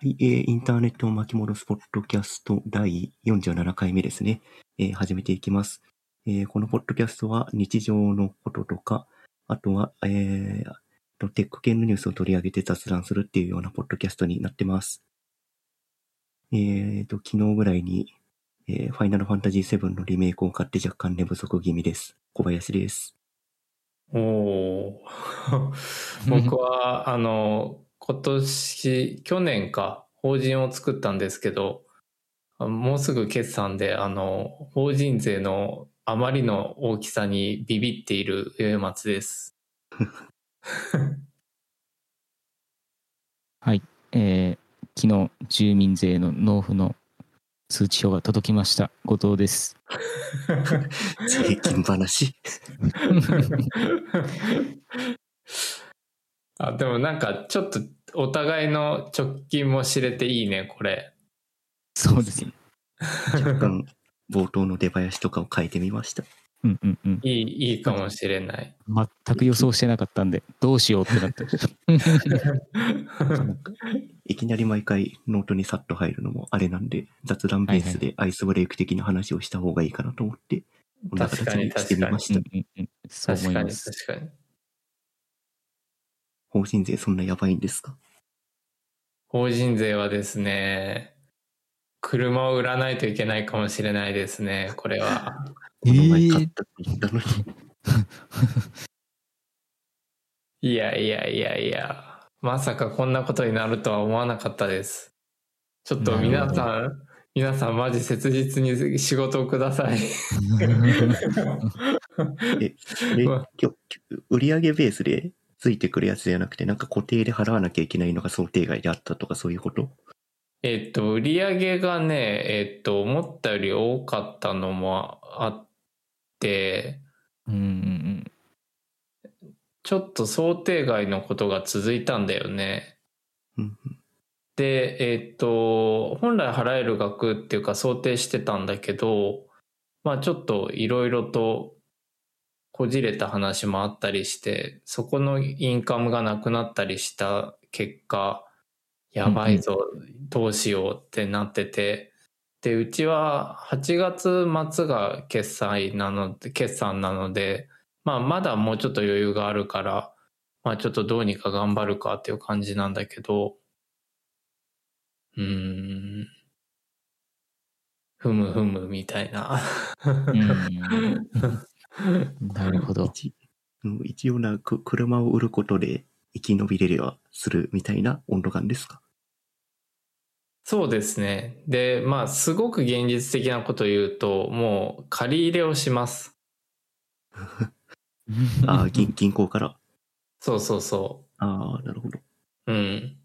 はい、えーインターネットを巻き戻すポッドキャスト第47回目ですね。えー始めていきます、えーこのポッドキャストは日常のこととか、あとは、えーテック系のニュースを取り上げて雑談するっていうようなポッドキャストになってます。えーと、昨日ぐらいに、えーファイナルファンタジー7のリメイクを買って若干寝不足気味です。小林です。おお 僕は、あの、今年、去年か、法人を作ったんですけど、あもうすぐ決算で、あの、法人税のあまりの大きさにビビっている上松です。はい、えー昨日住民税の納付の通知書が届きました後藤です税金話。あ、でもなんか、ちょっと、お互いの直近も知れていいね、これ。そうですね 若干、冒頭の出囃子とかを変えてみました。うんうんうんいい、いいかもしれない。全く予想してなかったんでどうしようってなって いきなり毎回ノートにさっと入るのもあれなんで、雑談ベースでアイスブレイク的な話をした方がいいかなと思って、こんな形にしてみました確かに、思います確かに。法人税そんなやばいんですか？法人税はですね、車を売らないといけないかもしれないですね、これは。この前えー買ったって言ったのに。いやいやいやいや、まさかこんなことになるとは思わなかったです。ちょっと皆さん、皆さんマジ切実に仕事をください。え、売上ベースでついてくるやつじゃなくて、なんか固定で払わなきゃいけないのが想定外であったとかそういうこと？えっと、売り上げがね、えっと、思ったより多かったのもあって、うんうんちょっと想定外のことが続いたんだよね。うんで、えっと、本来払える額っていうか想定してたんだけど、まあちょっといろいろとこじれた話もあったりして、そこのインカムがなくなったりした結果、やばいぞ、どうしようってなってて、で、うちは8月末が決済なので、決算なので、まあまだもうちょっと余裕があるから、まあちょっとどうにか頑張るかっていう感じなんだけど、うーん。ふむふむみたいな。なるほど一うん一応なく車を売ることで生き延びれればするみたいな温度感ですか？そうですね。で、まあすごく現実的なことを言うと、もう借り入れをします。ああ、銀銀行から？そうそうそああ、なるほど。う。うん。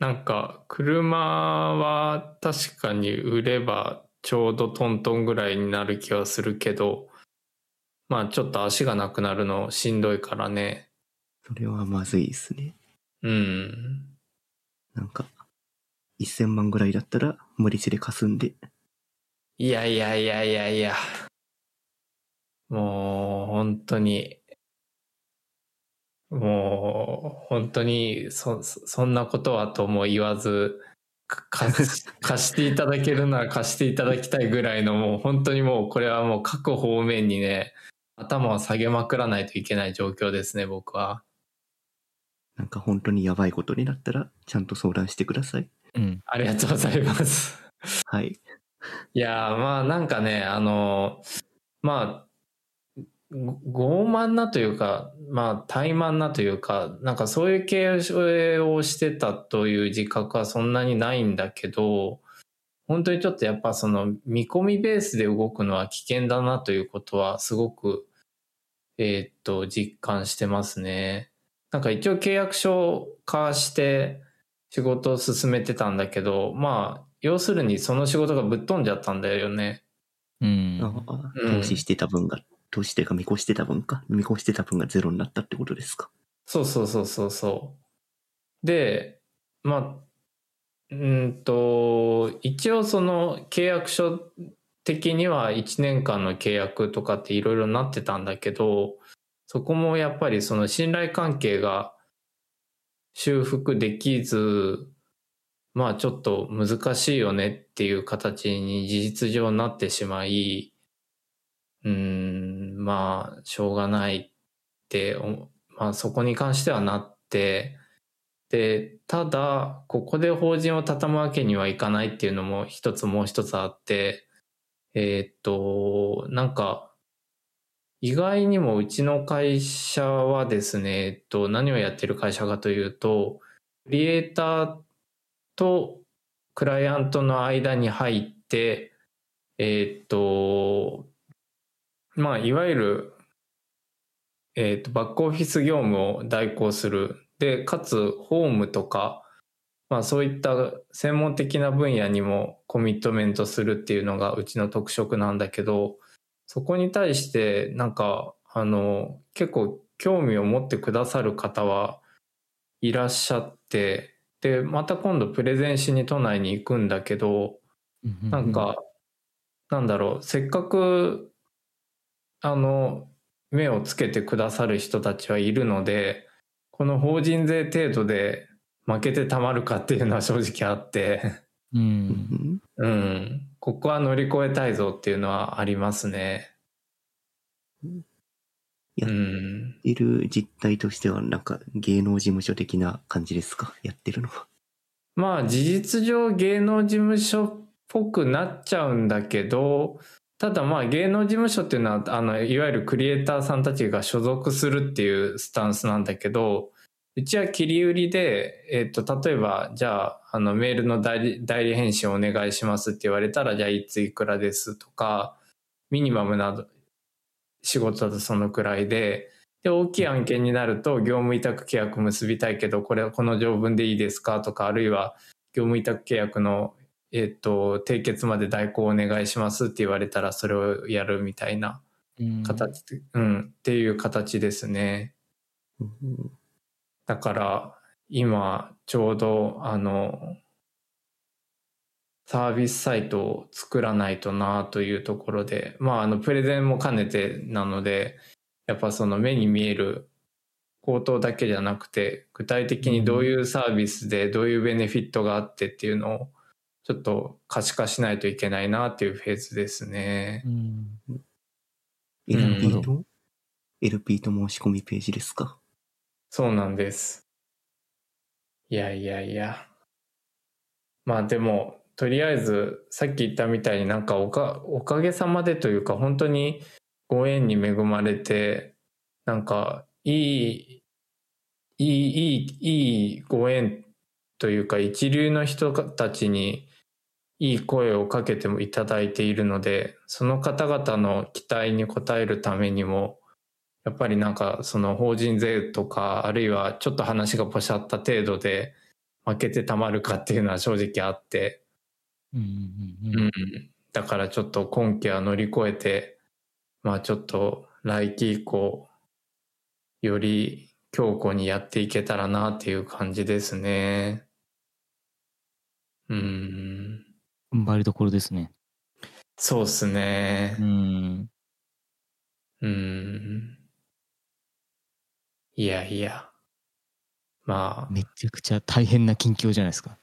なんか、車は確かに売ればちょうどトントンぐらいになる気はするけど、まあちょっと足がなくなるのしんどいからね。それはまずいですね。うん。なんか、1000万ぐらいだったら無理してかすんで、いやいやいやいやいや。もう、本当に、もう、本当に、そ、そそんなことはとも言わず、か貸し 貸していただけるなら貸していただきたいぐらいの、もう本当にもう、これはもう各方面にね、頭を下げまくらないといけない状況ですね、僕は。なんか本当にやばいことになったら、ちゃんと相談してください。うんありがとうございます。はい。いやーまあなんかね、あの、まあ、ご傲慢なというか、まあ怠慢なというか、なんかそういう経営をしてたという自覚はそんなにないんだけど、本当にちょっとやっぱその見込みベースで動くのは危険だなということはすごく、えーっと、実感してますね。なんか一応契約書を交わして仕事を進めてたんだけど、まあ、要するにその仕事がぶっ飛んじゃったんだよね。うん投資してた分が、投資というか見越してた分か。見越してた分がゼロになったってことですか？そうそうそうそうそう。で、まあ、うーんと、一応その契約書的には1年間の契約とかっていろいろなってたんだけど、そこもやっぱりその信頼関係が修復できず、まあちょっと難しいよねっていう形に事実上なってしまい、うん、まあしょうがないって、まあそこに関してはなって、で、ただ、ここで法人を畳むわけにはいかないっていうのも一つもう一つあって、えーっと、なんか、意外にもうちの会社はですね、えっと、何をやってる会社かというと、クリエイターとクライアントの間に入って、えーっと、まあ、いわゆる、えーっと、バックオフィス業務を代行する。で、かつ、ホームとか、まあ、そういった専門的な分野にもコミットメントするっていうのがうちの特色なんだけど、そこに対して、なんか、あの、結構興味を持ってくださる方はいらっしゃって、で、また今度プレゼンしに都内に行くんだけど、なんか、なんだろう、せっかく、あの、目をつけてくださる人たちはいるので、この法人税程度で負けてたまるかっていうのは正直あって、う。うんんうん、ここは乗り越えたいぞっていうのはありますね。やっうん。てる実態としては、なんか芸能事務所的な感じですか？やってるのは。まあ事実上芸能事務所っぽくなっちゃうんだけど、ただまあ芸能事務所っていうのは、あの、いわゆるクリエイターさんたちが所属するっていうスタンスなんだけど、うちは切り売りで、えっ、と、例えば、じゃあ、あの、メールの代理代理返信お願いしますって言われたら、じゃあ、いついくらですとか、ミニマムなど、仕事だとそのくらいで、で、大きい案件になると、業務委託契約結びたいけど、これはこの条文でいいですか？とか、あるいは、業務委託契約の、えっ、と、締結まで代行お願いしますって言われたら、それをやるみたいなうん。うん、っていう形ですね。うんだから、今、ちょうど、あの、サービスサイトを作らないとなというところで、まあ、あの、プレゼンも兼ねてなので、やっぱその目に見える口頭だけじゃなくて、具体的にどういうサービスでどういうベネフィットがあってっていうのを、ちょっと可視化しないといけないなっていうフェーズですね。う。ん。LP と、LP と申し込みページですか？そうなんです。いやいやいや。まあでも、とりあえず、さっき言ったみたいになんかおか、おかげさまでというか、本当にご縁に恵まれて、なんか、いい、いい、いい、いいご縁というか、一流の人たちにいい声をかけてもいただいているので、その方々の期待に応えるためにも、やっぱりなんかその法人税とか、あるいはちょっと話がポシャった程度で負けてたまるかっていうのは正直あって、うんうんううんん。だからちょっと今期は乗り越えて、まあちょっと来期以降、より強固にやっていけたらなっていう感じですね。うん。踏ん張りどころですね。そうっすねう。ん。うん。いやいや。まあ。めちゃくちゃ大変な近況じゃないですか。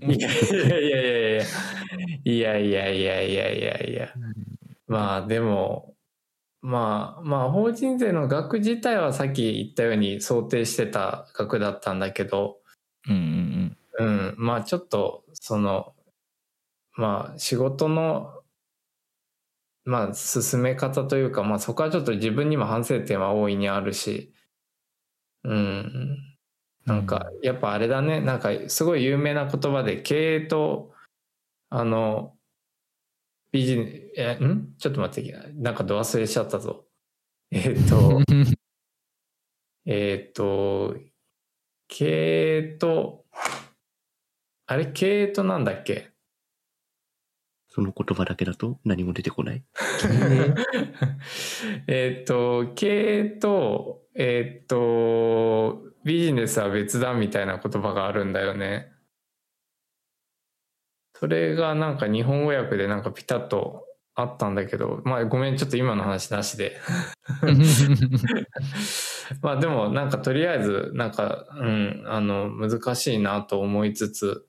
いやいやいやいやいや。いやいやいやいや。まあでも、まあまあ法人税の額自体はさっき言ったように想定してた額だったんだけど、うんうんうん、まあちょっとその、まあ仕事の、まあ進め方というか、まあそこはちょっと自分にも反省点は大いにあるし、うん、なんか、やっぱあれだね、なんかすごい有名な言葉で経営と、あの、ビジネえ、ん？ちょっと待って、なんかど忘れしちゃったぞ。えっ、と、うん。えっ、と、経営と、あれ？経営となんだっけ？その言葉だけだと何も出てこない？えっと、経営と、えっ、と、ビジネスは別だみたいな言葉があるんだよね。それがなんか日本語訳でなんかピタッとあったんだけど、まあごめん、ちょっと今の話なしで。まあでもなんかとりあえずなんか、うん、あの、難しいなと思いつつ、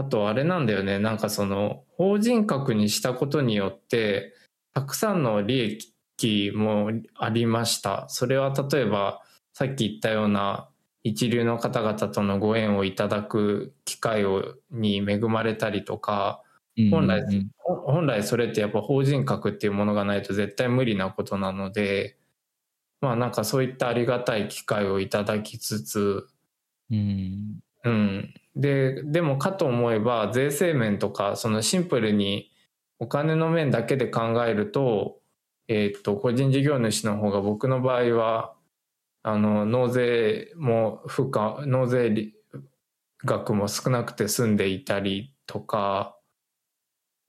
あとあれなんだよね、なんかその、法人格にしたことによって、たくさんの利益もありました。それは例えば、さっき言ったような一流の方々とのご縁をいただく機会をに恵まれたりとか、本来うんうん。ほ本来それってやっぱ法人格っていうものがないと絶対無理なことなので、まあなんかそういったありがたい機会をいただきつつ、うんうん。で、でもかと思えば税制面とかそのシンプルにお金の面だけで考えると、えーっと、個人事業主の方が僕の場合は、あの、納税も負荷、納税利額も少なくて済んでいたりとか、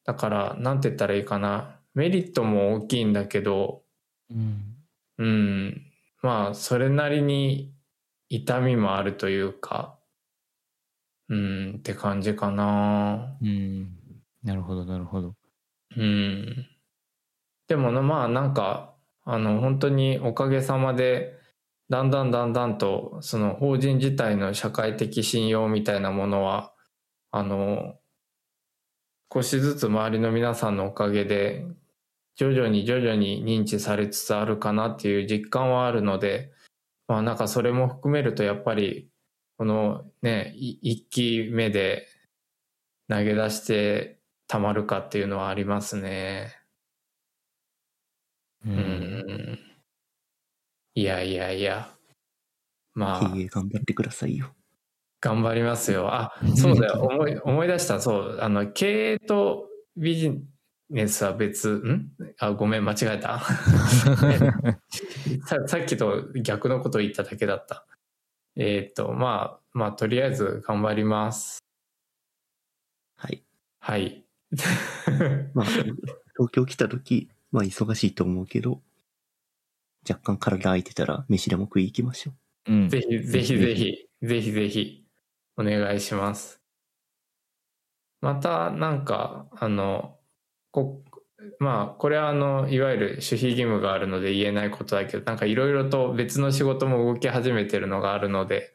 だから、なんて言ったらいいかな。メリットも大きいんだけど、うんうん。まあ、それなりに痛みもあるというか、うん、って感じかな。うんなるほどなるほどうん。でもな、まあ、なんか、あの、本当におかげさまで、だんだんだんだんと、その法人自体の社会的信用みたいなものは、あの、少しずつ周りの皆さんのおかげで、徐々に徐々に認知されつつあるかなっていう実感はあるので、まあなんかそれも含めるとやっぱり、このね、い一期目で投げ出してたまるかっていうのはありますね。ううん。いやいやいや。まあ、頑張ってくださいよ。頑張りますよ。あ、そうだよ。思い、思い出した。そう。あの、経営とビジネスは別、ん？あ、ごめん、間違えた。ささっきと逆のことを言っただけだった。えっ、と、まあ、まあ、とりあえず頑張ります。はい。はい。まあ、東京来た時、まあ忙しいと思うけど、若干体空いてたら飯でも食い行きましょう。うんぜひぜひぜひ、ぜひぜひ、お願いします。また、なんか、あの、こ、まあ、これはあの、いわゆる守秘義務があるので言えないことだけど、なんかいろいろと別の仕事も動き始めてるのがあるので、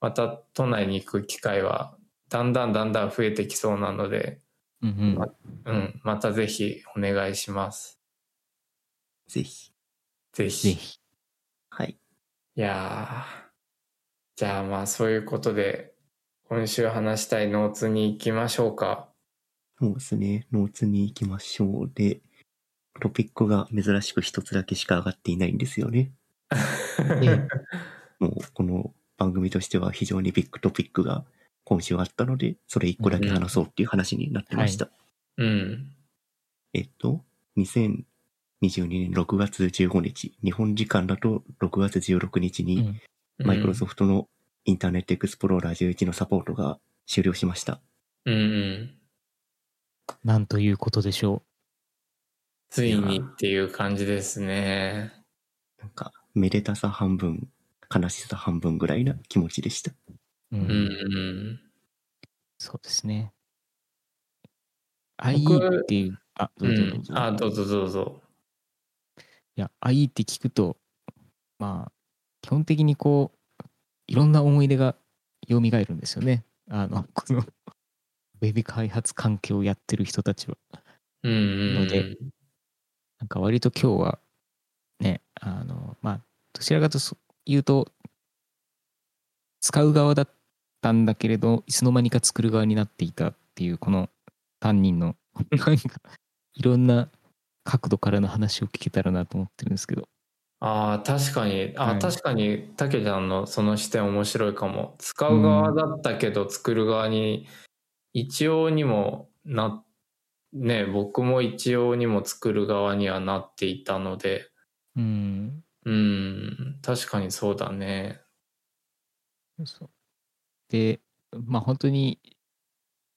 また都内に行く機会は、だんだんだんだん増えてきそうなので、うんうんまうん、またぜひお願いします。ぜひ。ぜひ。ぜひはい。いやーじゃあまあそういうことで、今週話したいノーツに行きましょうか。そうですね。ノーツに行きましょう。で、トピックが珍しく一つだけしか上がっていないんですよね。えもう、この番組としては非常にビッグトピックが今週あったので、それ一個だけ話そうっていう話になってました。うん。えっと、2022年6月15日、日本時間だと6月16日に、うんマイクロソフトのインターネットエクスプローラー11のサポートが終了しました。うんうん。なんということでしょついにっていう感じですね。なんか、めでたさ半分、悲しさ半分ぐらいな気持ちでした。う、うんうんうん。そうですね僕 IE っていうあどううぞどうぞ、ん、あ、どうぞどうぞ。いや IE って聞くとまあ基本的にこういろんな思い出が蘇るんですよねあのこのウェブ開発環境をやってる人たちは。うんうんのでなんか割と今日はねあのまあどちらかというと使う側だったんだけれどいつの間にか作る側になっていたっていうこの担任の なんかいろんな角度からの話を聞けたらなと思ってるんですけど。ああ、確かに、あ、はい。確かに、たけちゃんのその視点面白いかも。使う側だったけど、作る側に、一応にもな、ね、僕も一応にも作る側にはなっていたので、うん。うん、確かにそうだね。でまあ本当に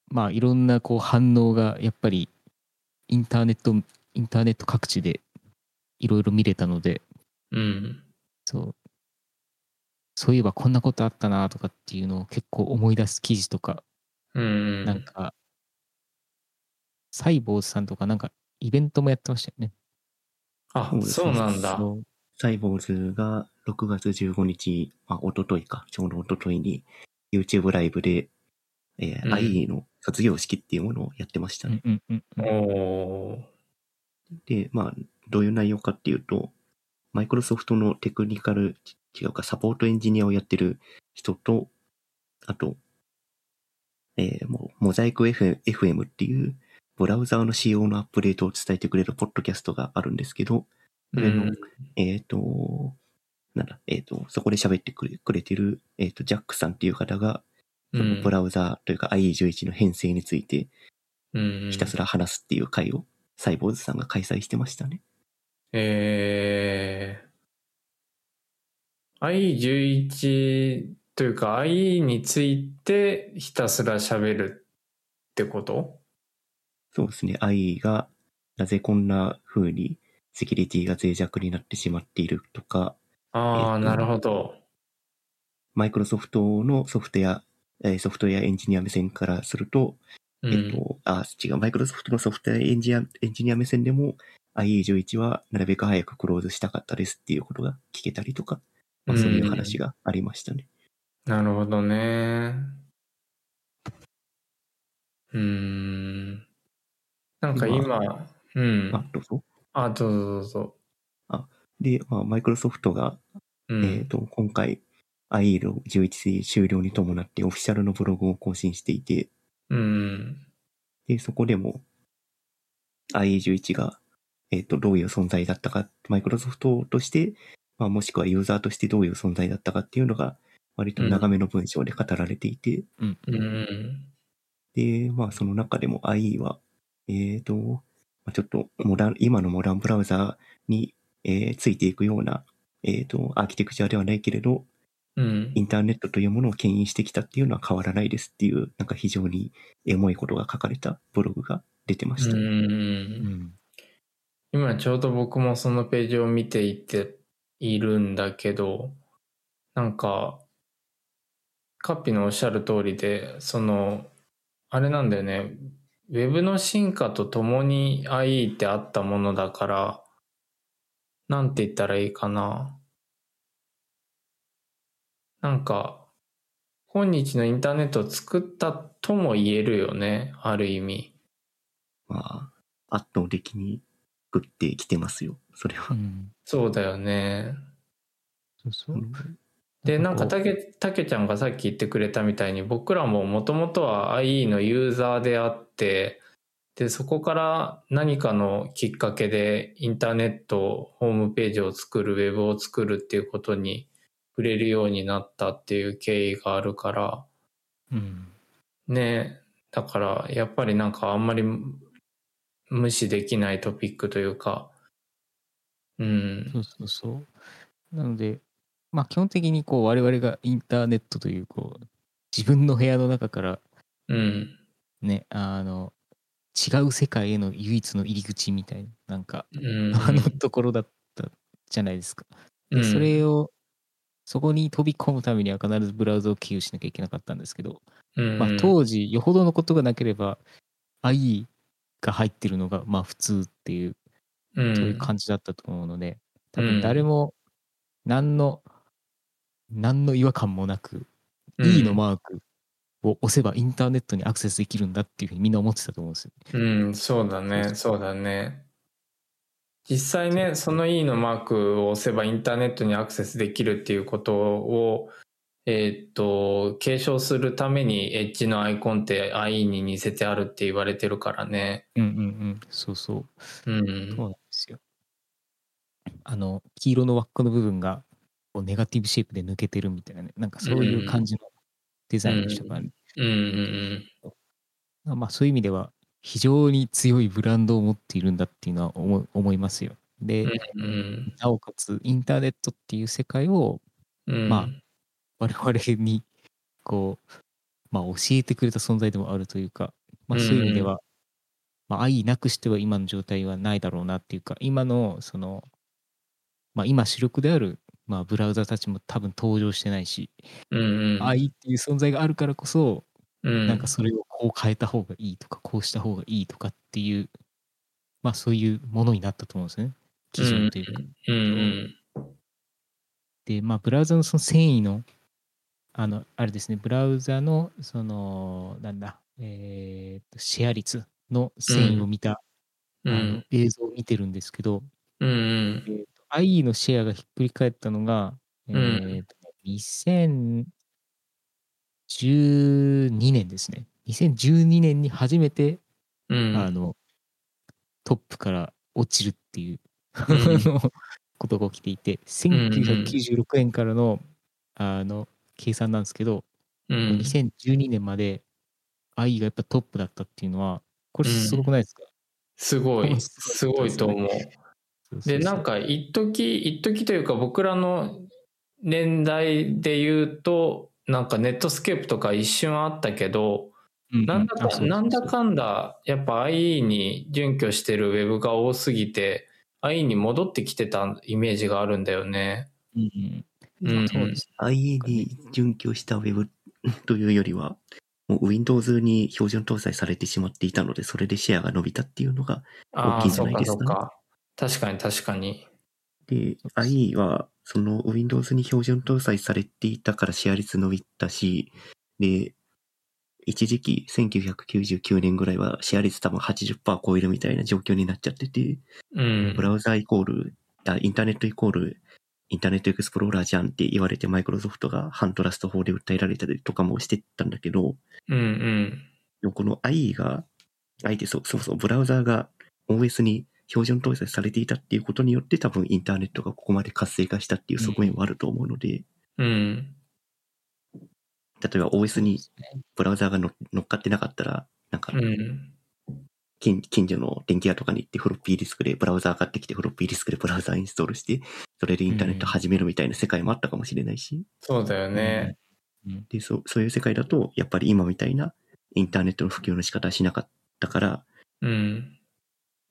まあいろんなこう反応がやっぱりインターネットインターネット各地でいろいろ見れたので。うん。そう。そういえばこんなことあったなとかっていうのを結構思い出す記事とかうん。なんか、サイボーズさんとかなんかイベントもやってましたよね。あそう、なんだ。サイボーズが6月15日、まあ、一昨日か、ちょうど一昨日に YouTube ライブで、えーうん IE の卒業式っていうものをやってましたね。うんうんうんうんおー。で、まあ、どういう内容かっていうと、マイクロソフトのテクニカル、違うか、サポートエンジニアをやってる人と、あと、えーもう、モザイク FM っていう、ブラウザーの仕様のアップデートを伝えてくれるポッドキャストがあるんですけど、それの、うんえっ、と、なんだ、えっ、と、そこで喋ってくれくれてる、えっ、と、ジャックさんっていう方が、そのブラウザーというか IE11 の編成についてうんひたすら話すっていう会を、サイボーズさんが開催してましたね。えー、 IE というか IE についてひたすら喋るってこと？そうですね。IE がなぜこんな風にセキュリティが脆弱になってしまっているとか、ああ、えっとなるほど。マイクロソフトのソフトウェア、えーソフトウェアエンジニア目線からすると、うんえっと、あ、違う、マイクロソフトのソフトウェアエンジニアエンジニア目線でも IE11 はなるべく早くクローズしたかったですっていうことが聞けたりとか、まあ、そういう話がありましたね。なるほどね。うーん。なんか今、うん。あ、どうぞ。あ、どうぞどうぞ。で、まあ、マイクロソフトがうん。えっ、と、今回、IE の11終了に伴ってオフィシャルのブログを更新していて、うん。で、そこでも IE11 が、えっ、と、どういう存在だったか、マイクロソフトとして、まあ、もしくはユーザーとしてどういう存在だったかっていうのが、割と長めの文章で語られていて、うんううんん。で、まあ、その中でも IE は、えっ、と、まあちょっとモダン、今のモダンブラウザーに、えーついていくような、えっ、と、アーキテクチャではないけれど、うんイ。ンターネットというものを牽引してきたっていうのは変わらないですっていう、なんか非常にエモいことが書かれたブログが出てました。う。うんん今ちょうど僕もそのページを見ていているんだけど、なんか、カッピのおっしゃる通りで、その、あれなんだよね、ウェブの進化とともに IE ってあったものだから、なんて言ったらいいかな。なんか、今日のインターネットを作ったとも言えるよね、ある意味。まあ、圧倒的に食ってきてますよ、それはう。んそうだよね。そうそうで、なんかこたけ、たけちゃんがさっき言ってくれたみたいに、僕らももともとは IE のユーザーであって、で、そこから何かのきっかけでインターネット、ホームページを作る、ウェブを作るっていうことに触れるようになったっていう経緯があるから、ううん。ね、だからやっぱりなんかあんまり無視できないトピックというか、うん。そ、うそうそう。なので、まあ基本的にこう我々がインターネットというこう自分の部屋の中からうん、ね、あの違う世界への唯一の入り口みたいな、なんか、うん、あのところだったじゃないですか。でうん。それを、そこに飛び込むためには必ずブラウザを経由しなきゃいけなかったんですけど、うん。まあ、当時よほどのことがなければ IE が入ってるのがまあ普通っていううん。そういう感じだったと思うので多うん。分誰も何の何の違和感もなくうん E のマークを押せばインターネットにアクセスできるんだっていうふうにみんな思ってたと思うんですよ。うん、そうだね、そうだね。実際ね、その E のマークを押せばインターネットにアクセスできるっていうことを、えーっと、継承するためにエッジのアイコンって IE に似せてあるって言われてるからね。うんうんうんそうそううんそう。なんですよ。あの黄色の輪っかの部分がこうネガティブシェイプで抜けてるみたいなねなんかそういう感じのデザインをしたから、ねうんうんまあそういう意味では非常に強いブランドを持っているんだっていうのは思い思いますよ。で、うん。うんなおかつインターネットっていう世界をうん。ま我々にこう、まあ、教えてくれた存在でもあるというか、まあ、そういう意味では、まあ、愛なくしては今の状態はないだろうなっていうか今のその、まあ、今主力である、まあ、ブラウザたちも多分登場してないし、うんうん。愛っていう存在があるからこそうん、なんかそれをこう変えた方がいいとかこうした方がいいとかっていうまあそういうものになったと思うんですよね基準というか。うんうん。でまあブラウザのその繊維のあの、あれですね、ブラウザの、その、なんだ、えーと、シェア率の遷移を見た、うあのん。映像を見てるんですけど、うんうん IE のシェアがひっくり返ったのが、えんーと2012年ですね。2012年に初めて、うん。あの、トップから落ちるっていう、んあのことが起きていて、1996年からの、あの、計算なんですけど、うん。2012年まで IE がやっぱトップだったっていうのは、これすごくないですか、すごい、うんすごいと思う。で、うなんか、一時一時というか、僕らの年代で言うと、なんかネットスケープとか一瞬あったけど、なんだかんだかんだ、やっぱ IE に準拠してるウェブが多すぎて、IE に戻ってきてたイメージがあるんだよね。うんうんうんそうです。IE に準拠した Web というよりは、もう Windows に標準搭載されてしまっていたので、それでシェアが伸びたっていうのが、大きいんじそうかゃないですか。確かに確かに。で、IE は、その Windows に標準搭載されていたからシェア率伸びたし、で、一時期1999年ぐらいはシェア率多分80%超えるみたいな状況になっちゃってて、うんブ。ラウザイコール、あインターネットイコール、インターネットエクスプローラーじゃんって言われてマイクロソフトが反トラスト法で訴えられたりとかもしてたんだけど、うんうん。この IE が、IE ってそそもそもブラウザーが OS に標準搭載されていたっていうことによって多分インターネットがここまで活性化したっていう側面はあると思うので、うん。例えば OS にブラウザーが乗乗っかってなかったら、なんかうん。近近所の電気屋とかに行ってフロッピーディスクでブラウザー買ってきてフロッピーディスクでブラウザーインストールして、それでインターネット始めるみたいな世界もあったかもしれないし、そうだよね。うんで、そう、そういう世界だと、やっぱり今みたいなインターネットの普及の仕方はしなかったから、うん。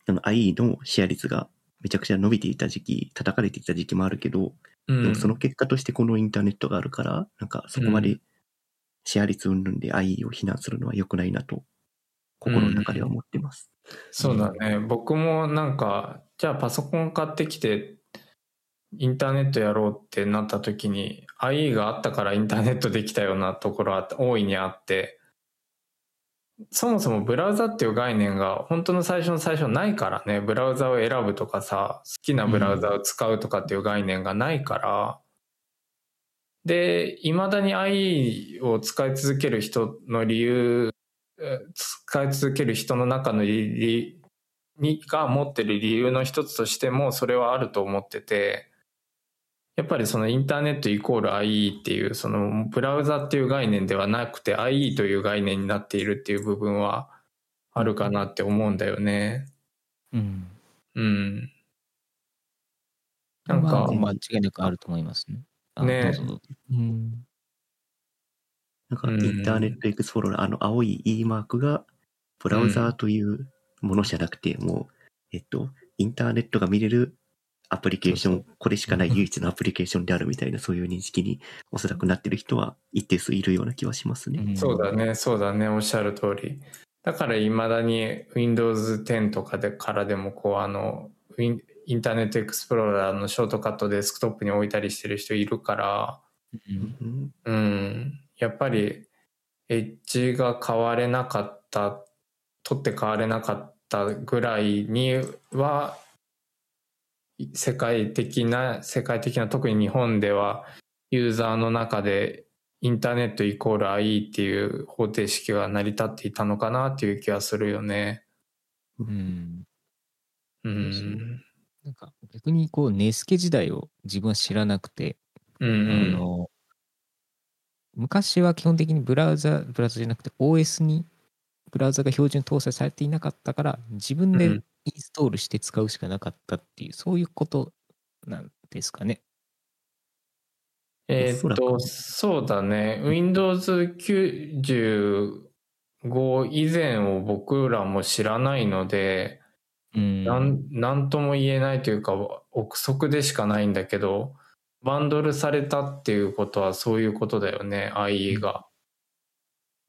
その IE のシェア率がめちゃくちゃ伸びていた時期、叩かれていた時期もあるけど、うん。でもその結果としてこのインターネットがあるから、なんかそこまうでシェア率云々で IE を非難するのは良くないなと、心の中では思ってます。そうだね。僕もなんか、じゃあパソコン買ってきて、インターネットやろうってなった時に、IE があったからインターネットできたようなところは大いにあって、そもそもブラウザっていう概念が本当の最初の最初ないからね、ブラウザを選ぶとかさ、好きなブラウザを使うとかっていう概念がないから、で、未だに IE を使い続ける人の理由使い続ける人の中の理理にが持ってる理由の一つとしてもそれはあると思ってて。やっぱりそのインターネットイコール IE っていうそのブラウザっていう概念ではなくて IE という概念になっているっていう部分はあるかなって思うんだよね。うん。うん。なんかまあ、間違いなくあると思いますね。あねどうん。なんか、うんインターネットエクスプローラー、あの青い E マークが、ブラウザーというものじゃなくて、もう、えっと、インターネットが見れるアプリケーション、これしかない唯一のアプリケーションであるみたいな、そういう認識におそらくなってる人は一定数いるような気はしますね。んそうだ。ね、そうだね、おっしゃる通り。だから未だに Windows 10とかでからでもこうあの、インターネットエクスプローラーのショートカットデスクトップに置いたりしてる人いるから、うん、やっぱりエッジが変われなかった、取って変われなかったぐらいには、世界的な、世界的な、特に日本ではユーザーの中でインターネットイコール IE っていう方程式が成り立っていたのかなっていう気がするよね。うん。うん。なんか逆にこう、ネスケ時代を自分は知らなくて、うんうあん。の、昔は基本的にブラウザ、ブラウザじゃなくて OS にブラウザが標準搭載されていなかったから、自分でインうんストールして使うしかなかったっていう、そういうことなんですかね。えーっと、くそうだね。Windows 95以前を僕らも知らないので、うん。なん、なんとも言えないというか、憶測でしかないんだけど、バンドルされたっていうことはそういうことだよね、IE が。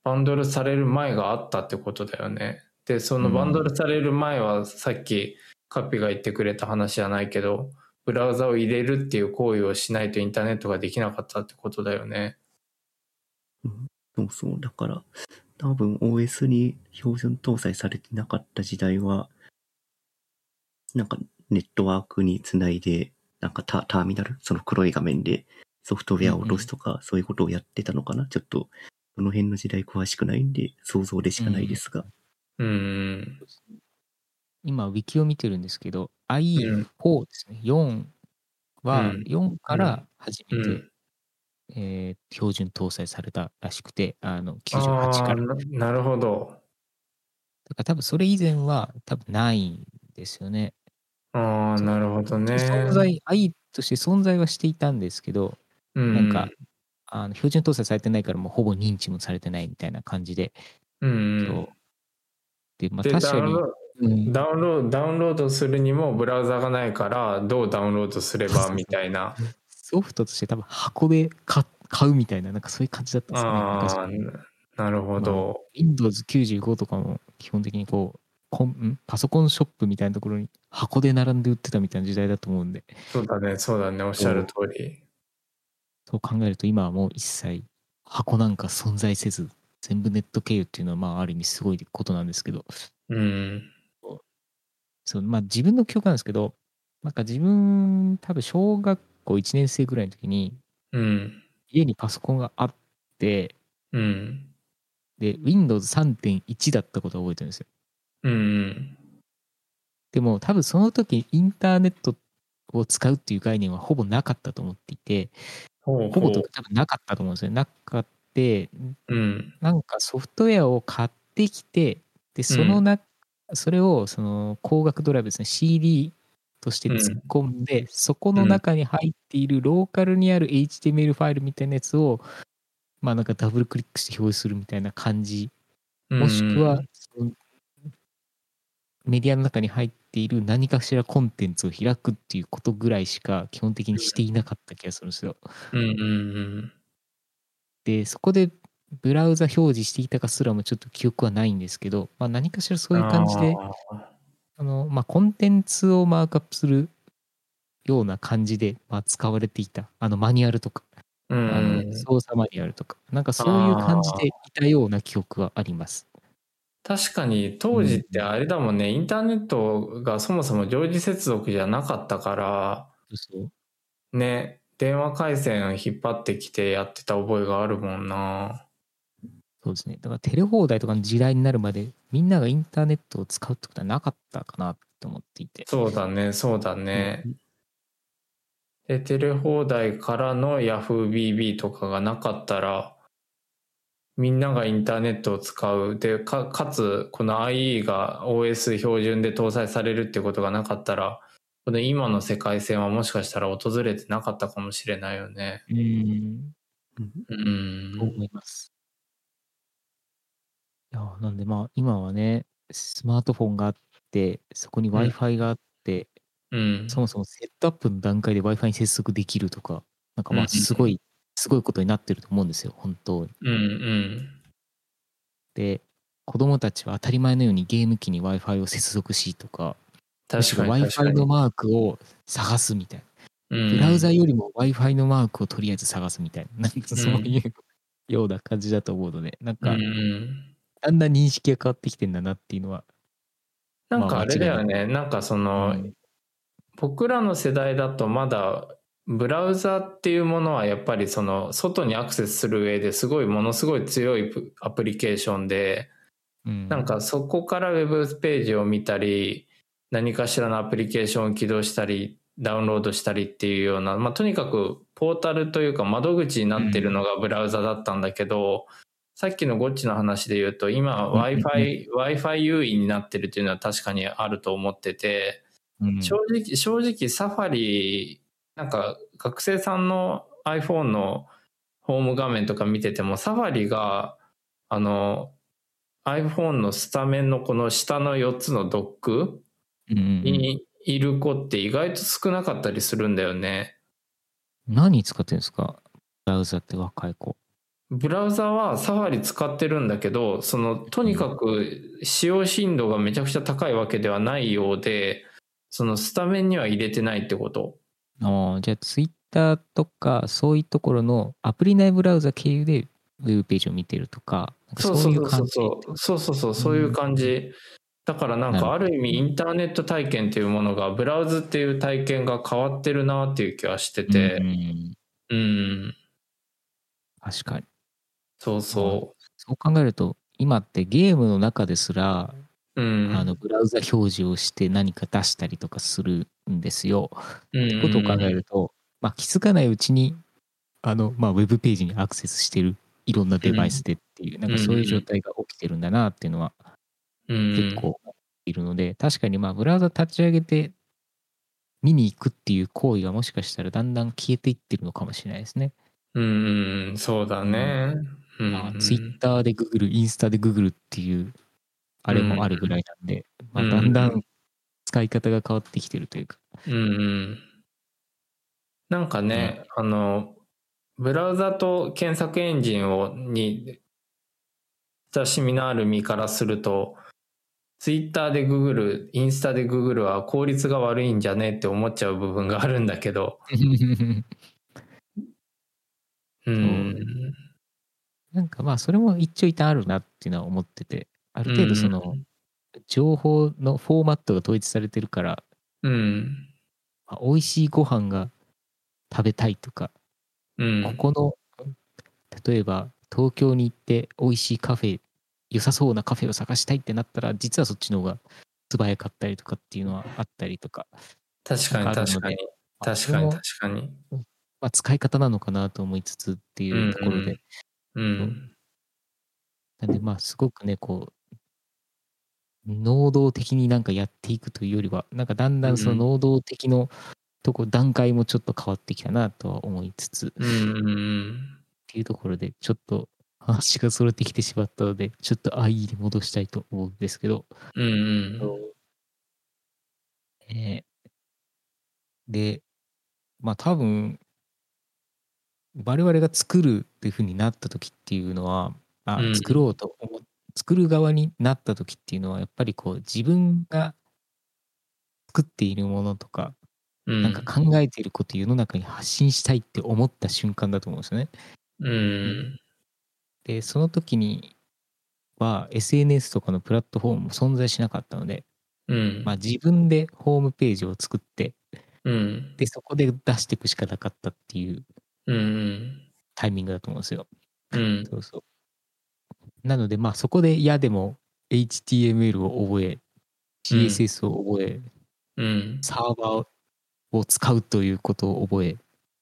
バンドルされる前があったってことだよね。で、そのバンドルされる前はさっきカピが言ってくれた話じゃないけど、ブラウザを入れるっていう行為をしないとインターネットができなかったってことだよね。そうそう。だから、多分 OS に標準搭載されてなかった時代は、なんかネットワークにつないで、なんかタターミナル、その黒い画面でソフトウェアを落とすとか、そういうことをやってたのかな？ちょっと、その辺の時代詳しくないんで、想像でしかないですが。うん。今、ウィキを見てるんですけど、うん IE4 ですね。4は、うん4から初めて、うんえー標準搭載されたらしくて、あの、あ98から。ななるほど。ら多分それ以前は多分ないんですよね。ああ、なるほどね。存在、IE として存在はしていたんですけど、うん、なんか、あの標準搭載されてないからもうほぼ認知もされてないみたいな感じで、うんそうで、まあで確かに、ダウンロード、ダウンロードするにもブラウザがないから、どうダウンロードすれば みたいな。ソフトとして多分箱で買買うみたいな、なんかそういう感じだったんですよね。あなるほど。Windows 95とかも基本的にこう、コンん？パソコンショップみたいなところに箱で並んで売ってたみたいな時代だと思うんで、そうだね、そうだね、おっしゃる通り。そう考えると今はもう一切箱なんか存在せず、全部ネット経由っていうのはまあある意味すごいことなんですけど、うん。そうまあ自分の記憶なんですけど、なんか自分多分小学校1年生ぐらいの時にうん。家にパソコンがあって、うん。で、Windows 3.1だったことを覚えてるんですよ。うん。でも多分その時インターネットを使うっていう概念はほぼなかったと思っていて、ほぼ多分なかったと思うんですよ。なかって、う。うん。なんかソフトウェアを買ってきて、で、そのな、それをその光学ドライブですね、CD として突っ込んで、そこの中に入っているローカルにある HTML ファイルみたいなやつを、まあなんかダブルクリックして表示するみたいな感じもしくは、そのメディアの中に入っている何かしらコンテンツを開くっていうことぐらいしか基本的にしていなかった気がするんですよ。うん。うん。うん。で、そこでブラウザ表示していたかすらもちょっと記憶はないんですけど、まあ、何かしらそういう感じで、あのまあ、コンテンツをマークアップするような感じで、まあ、使われていた、あのマニュアルとか、うあのん。操作マニュアルとか、なんかそういう感じでいたような記憶はあります。確かに当時ってあれだもんね、インターネットがそもそも常時接続じゃなかったから、ね、電話回線を引っ張ってきてやってた覚えがあるもんな。そうですね。だからテレ放題とかの時代になるまで、みんながインターネットを使うってことはなかったかなって思っていて。そうだね、そうだね。で、テレ放題からの YahooBB とかがなかったら、みんながインターネットを使う。で、か、かつ、この IE が OS 標準で搭載されるってことがなかったら、この今の世界線はもしかしたら訪れてなかったかもしれないよね。うん。うん。と思います。いや、なんでまあ、今はね、スマートフォンがあって、そこに Wi-Fi があって、うん。そもそもセットアップの段階で Wi-Fi に接続できるとか、なんかまあ、うんうんすごい、すごいことになってると思うんですよ、本当に。うんうん。で、子供たちは当たり前のようにゲーム機に Wi-Fi を接続しとか、むしろ確かに確か Wi-Fi に。のマークを探すみたいな。ブブラウザよりも Wi-Fi のマークをとりあえず探すみたいな、なんかそういうような感じだと思うので、なんか。だんだん認識が変わってきてんだなっていうのは。なんかあれだよね。なんかその、うん僕らの世代だとまだブラウザっていうものはやっぱりその外にアクセスする上ですごいものすごい強いプアプリケーションでうんなんかそこからウェブページを見たり何かしらのアプリケーションを起動したりダウンロードしたりっていうような、まあ、とにかくポータルというか窓口になってるのがブラウザだったんだけど、さっきのゴッチの話で言うと今うん。Wi-Fi、Wi-Fi 優位になってるっていうのは確かにあると思ってて、うん。正直、正直サファリ、なんか学生さんの iPhone のホーム画面とか見てても、サファリが、あの、iPhone のスタメンのこの下の4つのドックいる子って意外と少なかったりするんだよね。何使ってるんですか？ブラウザって若い子。ブラウザはサファリ使ってるんだけど、その、とにかく使用頻度がめちゃくちゃ高いわけではないようで、そのスタメンには入れてないってこと。ああ、じゃあ Twitter とかそういうところのアプリ内ブラウザ経由でウェブページを見てるとか、そういう感じ？そうそうそうそうそういう感じだからなんかある意味インターネット体験っていうものがブラウズっていう体験が変わってるなっていう気はしてうてんうん。確かに。そうそそう考えると、今ってゲームの中ですら、ううん。あのブラウザ表示をして何か出したりとかするんですよ。うんってことを考えると、まあ、気づかないうちにあの、まあ、ウェブページにアクセスしてるいろんなデバイスでっていう、なんかそういう状態が起きてるんだなっていうのはうん結構いるので、確かにまあブラウザ立ち上げて見に行くっていう行為がもしかしたらだんだん消えていってるのかもしれないですね。うんうんそうだね。うん。まあ、ツイッターでググる、インスタでググるっていうあれもあるぐらいなんで、まあ、だんだん使い方が変わってきてるというか。うんうん。なんかね、あの、ブラウザと検索エンジンを、に、親しみのある身からすると、ツイッターでググる、インスタでググるは効率が悪いんじゃねって思っちゃう部分があるんだけど、うん。なんかまあそれも一長一短あるなっていうのは思っててある程度その情報のフォーマットが統一されてるから、うん。まあ、美味しいご飯が食べたいとか、うん。ここの例えば東京に行って美味しいカフェ良さそうなカフェを探したいってなったら実はそっちの方が素早かったりとかっていうのはあったりとか、確かに確かに。まあ確かに確かに。まあ、使い方なのかなと思いつつっていうところで、うん。なんでまあすごくねこう能動的になんかやっていくというよりはなんかだんだんその能動的のとこ段階もちょっと変わってきたなとは思いつつっうん。うん。ていうところでちょっと話がそれてきてしまったのでちょっと IE に戻したいと思うんですけど、うん。うん。えーでまあ多分我々が作るっていうふうになった時っていうのはあうん作ろうと思っ作る側になった時っていうのはやっぱりこう自分が作っているものとか、うん。なんか考えていることを世の中に発信したいって思った瞬間だと思うんですよね。うん。でその時には SNS とかのプラットフォームも存在しなかったので、うん。まあ、自分でホームページを作ってうん。でそこで出していくしかなかったっていううん。タイミングだと思うんですよ。うん。そうそう。なのでまあそこで嫌でも HTML を覚え CSS を覚え、うん。サーバーを使うということを覚え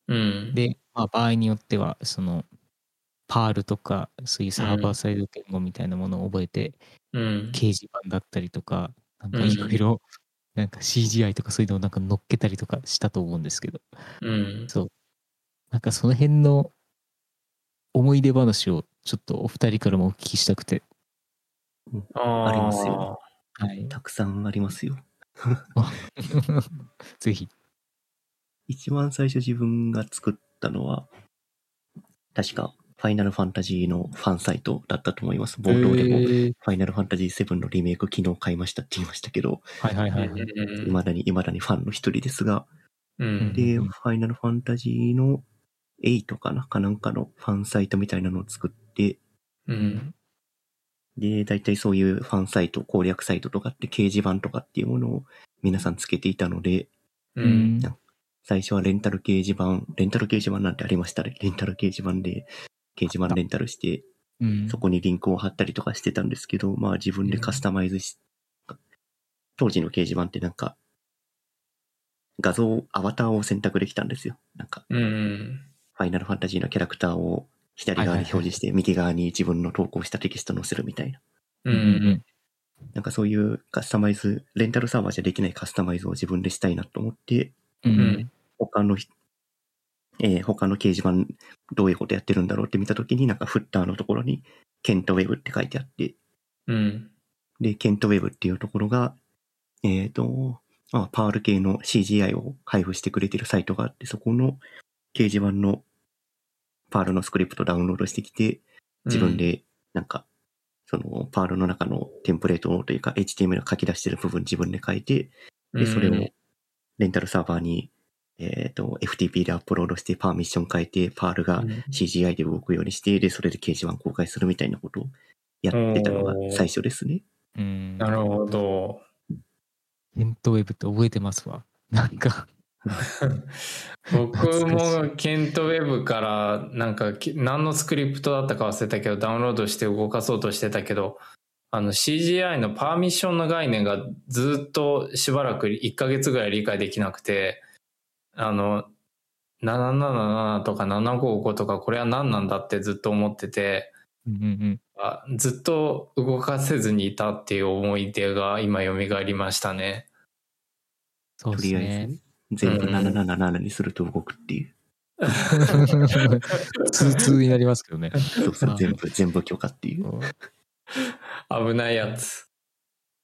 うん。で、まあ、場合によってはそのパールとかそういうサーバーサイド言語みたいなものを覚えて、うん。掲示板だったりとかなんかうんいろいろなんか CGI とかそういうのをなんか乗っけたりとかしたと思うんですけどうん。なんかその辺の思い出話をちょっとお二人からもお聞きしたくて、あありますよ。はい、たくさんありますよ。ぜひ。一番最初自分が作ったのは、確か、ファイナルファンタジーのファンサイトだったと思います。冒頭でも、えーファイナルファンタジー7のリメイク昨日買いましたって言いましたけど、はいはいはい。うん未だに未だにファンの一人ですが、うん。で、うんファイナルファンタジーの8かなかなんかのファンサイトみたいなのを作って、うん。で、大体そういうファンサイト、攻略サイトとかって掲示板とかっていうものを皆さんつけていたので、う。うんん。最初はレンタル掲示板、レンタル掲示板なんてありましたね。レンタル掲示板で掲示板レンタルして、うんそこにリンクを貼ったりとかしてたんですけど、まあ自分でカスタマイズし、当時の掲示板ってなんか、画像、アバターを選択できたんですよ。なんか、うん。ファイナルファンタジーのキャラクターを左側に表示して、右側に自分の投稿したテキスト載せるみたいな。ううんん。なんかそういうカスタマイズ、レンタルサーバーじゃできないカスタマイズを自分でしたいなと思って、うんうん他のひ、えー他の掲示板どういうことやってるんだろうって見たときになんかフッターのところにケントウェブって書いてあって、うん。で、ケントウェブっていうところが、えっ、と、まあ、パール系の CGI を配布してくれてるサイトがあって、そこの掲示板のパールのスクリプトダウンロードしてきて、自分でなんか、そのパールの中のテンプレートというか HTML を書き出してる部分自分で書いて、で、それをレンタルサーバーに、えっ、と、FTP でアップロードしてパーミッション変えて、パールが CGI で動くようにして、で、それで掲示板公開するみたいなことをやってたのが最初ですね。うん。なるほど。テントウェブって覚えてますわ。なんか、僕もケントウェブからなんかき何のスクリプトだったか忘れたけどダウンロードして動かそうとしてたけどあの CGI のパーミッションの概念がずっとしばらく1ヶ月ぐらい理解できなくてあの777とか755とかこれは何なんだってずっと思っててうんうんうん。あずっと動かせずにいたっていう思い出が今蘇りましたね。そうですとりあえねず。、全部うん777にすると動くっていう。通通になりますけどね。そうそうあ、全部、全部許可っていう。危ないやつ。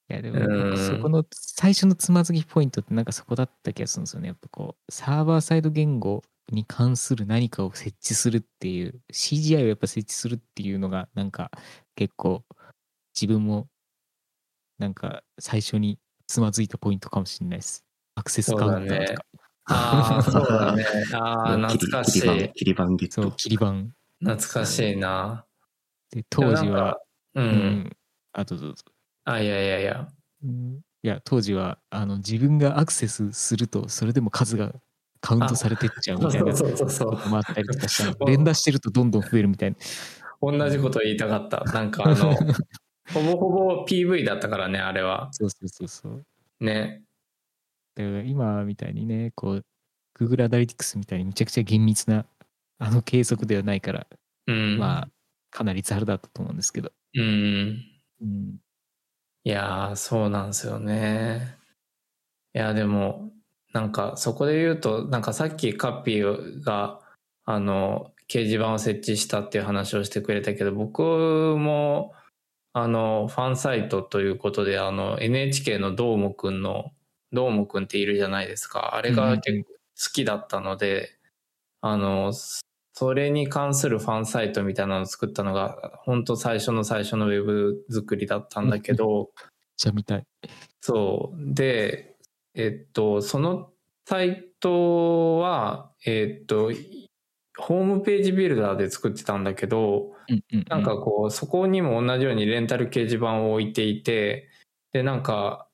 いやでもそこの最初のつまずきポイントってなんかそこだった気がするんですよね。やっぱこうサーバーサイド言語に関する何かを設置するっていう CGI をやっぱ設置するっていうのがなんか結構自分もなんか最初につまずいたポイントかもしれないです。アクセスカウンターとか。ああ、そうだね。あ あ、懐かしい。切り板ゲッそうト。切り板。懐かしいな。で当時はでもなんか、う。うんん、あとどうぞ。あ、いやいやいや。うんいや当時はあの自分がアクセスするとそれでも数がカウントされてっちゃうみたいなそうそうそうそうこともあったりとかしたの連打してるとどんどん増えるみたいな同じこと言いたかった。なんかあの、ほぼほぼ PV だったからね、あれは。そうそうそうそうね。だから今みたいにねこう Google アナリティクスみたいにめちゃくちゃ厳密なあの計測ではないから、うん。まあかなりざるだったと思うんですけど、うん。うん、いやー、そうなんですよね。いや、でも、なんかそこで言うと、なんかさっきカッピーが、あの、掲示板を設置したっていう話をしてくれたけど、僕も、あの、ファンサイトということで、あの、NHK のどーもくんの、どーもくんっているじゃないですか。あれが結構好きだったので、あの、それに関するファンサイトみたいなのを作ったのが、本当最初の最初のウェブ作りだったんだけど、じゃあ見たいそう。で、えっと、そのサイトは、えっと、ホームページビルダーで作ってたんだけど、なんかこう、そこにも同じようにレンタル掲示板を置いていて、で、なんか、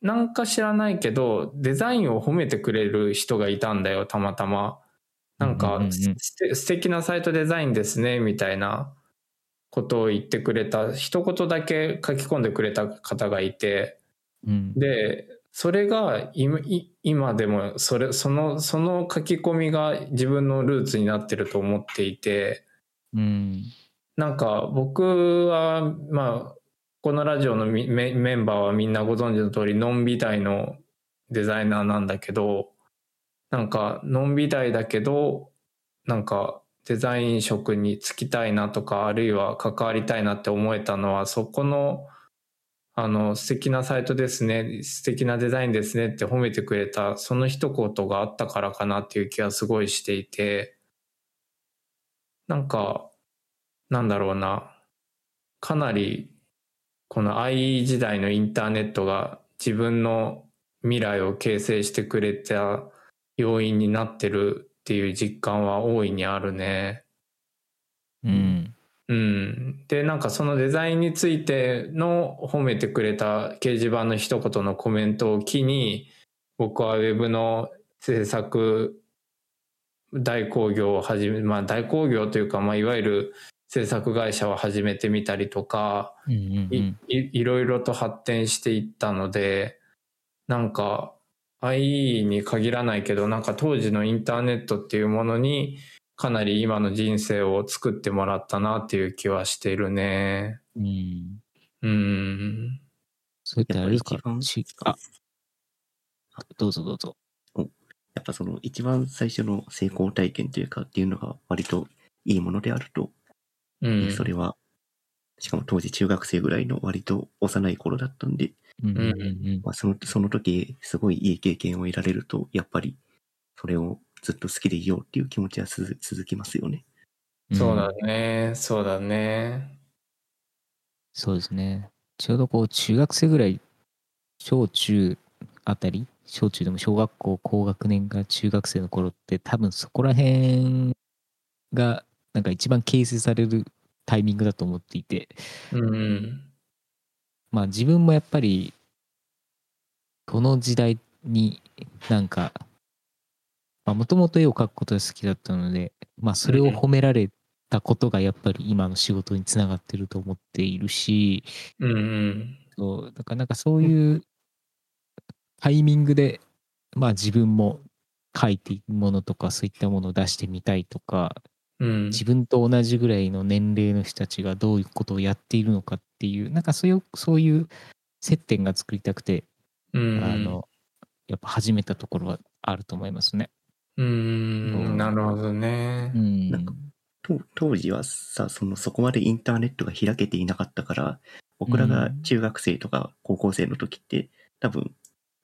なんか知らないけど、デザインを褒めてくれる人がいたんだよ、たまたま。なんか、うんうん素敵なサイトデザインですね、みたいな。ことを言ってくれた、一言だけ書き込んでくれた方がいて、うん。で、それが今でもそれそのその書き込みが自分のルーツになってると思っていて。うん。なんか僕はまあこのラジオのみメメンバーはみんなご存知の通りノンビタイのデザイナーなんだけどなんかノンビタイだけどなんかデザイン職に就きたいなとかあるいは関わりたいなって思えたのはそこのあの素敵なサイトですね素敵なデザインですねって褒めてくれたその一言があったからかなっていう気がすごいしていてなんかなんだろうなかなりこの IE 時代のインターネットが自分の未来を形成してくれた要因になってるっていう実感は大いにあるね。うん。うん、でなんかそのデザインについての褒めてくれた掲示板の一言のコメントを機に僕はウェブの制作大工業を始めまあ大工業というか、まあ、いわゆる制作会社を始めてみたりとかうんうんういんいいろいろと発展していったのでなんか IE に限らないけどなんか当時のインターネットっていうものにかなり今の人生を作ってもらったなっていう気はしているね。うんうん。それってあれですかあどうぞどうぞやっぱその一番最初の成功体験というかっていうのが割といいものであると、うん。それは、しかも当時中学生ぐらいの割と幼い頃だったんで、うんうんうんまあ、そのその時すごいいい経験を得られると、やっぱりそれをずっと好きでいようっていう気持ちは続続きますよね。うんそうだね。そうだね。そうですね。ちょうどこう中学生ぐらい、小中あたり小中でも小学校高学年から中学生の頃って多分そこら辺がなんか一番形成されるタイミングだと思っていてうんうん。まあ自分もやっぱりこの時代になんかもともと絵を描くことが好きだったのでまあそれを褒められたことがやっぱり今の仕事につながってると思っているしうんだからなんかそういうタイミングでまあ自分も描いていくものとかそういったものを出してみたいとかうん。自分と同じぐらいの年齢の人たちがどういうことをやっているのかっていうなんかそういうそういう接点が作りたくて、うん。あのやっぱ始めたところはあると思いますね。うーん、なるほどねう。んなんかと当時はさ、そのそこまでインターネットが開けていなかったから、僕らが中学生とか高校生の時って、多分、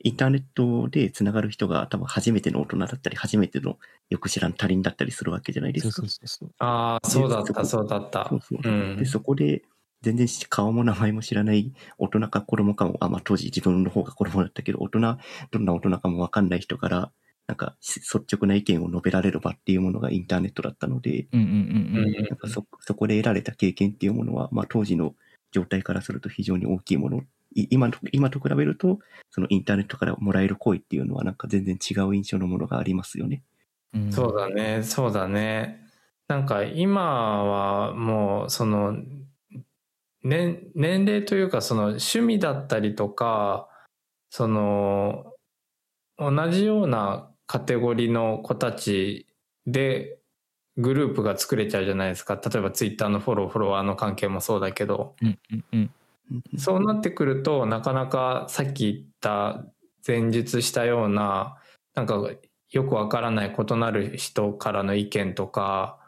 インターネットでつながる人が多分初めての大人だったり、初めてのよく知らん他人だったりするわけじゃないですかそうそう。そうそう。ああ、そうだった、でそうだったそう。そううんで、。そこで、全然顔も名前も知らない大人か子供かも、あ、まあ当時自分の方が子供だったけど、大人、どんな大人かもわかんない人から、なんかし率直な意見を述べられる場っていうものがインターネットだったので、うんうんうんうん。なんかそ、そこで得られた経験っていうものは、まあ当時の状態からすると非常に大きいもの。い今と、今と比べると、そのインターネットからもらえる声っていうのはなんか全然違う印象のものがありますよね。うんそうだね、そうだね。なんか今はもうその年年齢というかその趣味だったりとかその同じようなカテゴリーの子たちでグループが作れちゃうじゃないですか例えばツイッターのフォローフォロワーの関係もそうだけどうんうんうん。そうなってくるとなかなかさっき言った前述したようななんかよくわからない異なる人からの意見とか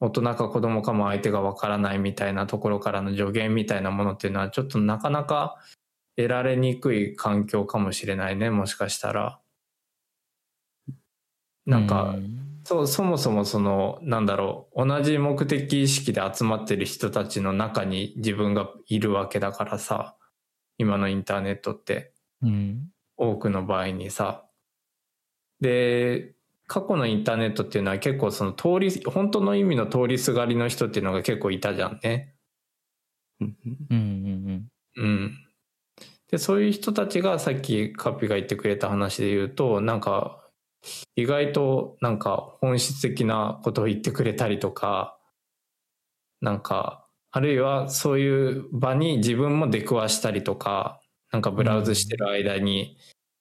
大人か子供かも相手がわからないみたいなところからの助言みたいなものっていうのはちょっとなかなか得られにくい環境かもしれないねもしかしたら。なんか、そうそもそもそのなんだろう同じ目的意識で集まってる人たちの中に自分がいるわけだからさ今のインターネットって。うん。多くの場合にさ。で過去のインターネットっていうのは結構その通り本当の意味の通りすがりの人っていうのが結構いたじゃんね。うんうんうん。うん。うんでそういう人たちがさっきカピが言ってくれた話で言うとなんか意外となんか本質的なことを言ってくれたりとかなんかあるいはそういう場に自分も出くわしたりとかなんかブラウズしてる間に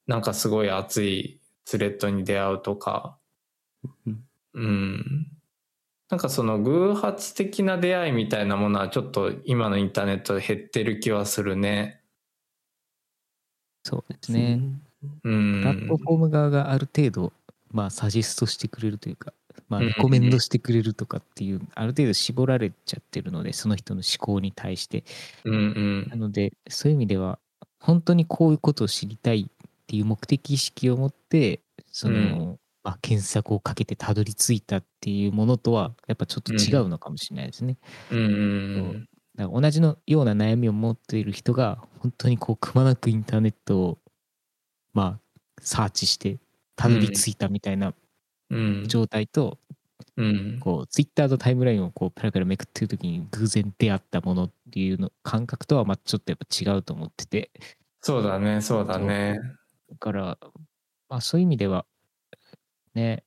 なんかすごい熱いスレッドに出会うとかうんうんなんかその偶発的な出会いみたいなものはちょっと今のインターネットで減ってる気はするね。そうですね。うん。プラットフォーム側がある程度、まあ、サジェストしてくれるというか、まあ、うん。レコメンドしてくれるとかっていう、ある程度絞られちゃってるので、その人の思考に対して。うんなので、そういう意味では、本当にこういうことを知りたいっていう目的意識を持って、その、うん。まあ、検索をかけてたどり着いたっていうものとは、やっぱちょっと違うのかもしれないですね。同じのような悩みを持っている人が本当にこうくまなくインターネットをまあサーチしてたどり着いたみたいなうん。状態と、うん。こうツイッターとタイムラインをこうペラペラめくってる時に偶然出会ったものっていうの感覚とはまあちょっとやっぱ違うと思っててそうだね、そうだね。だからまあそういう意味ではね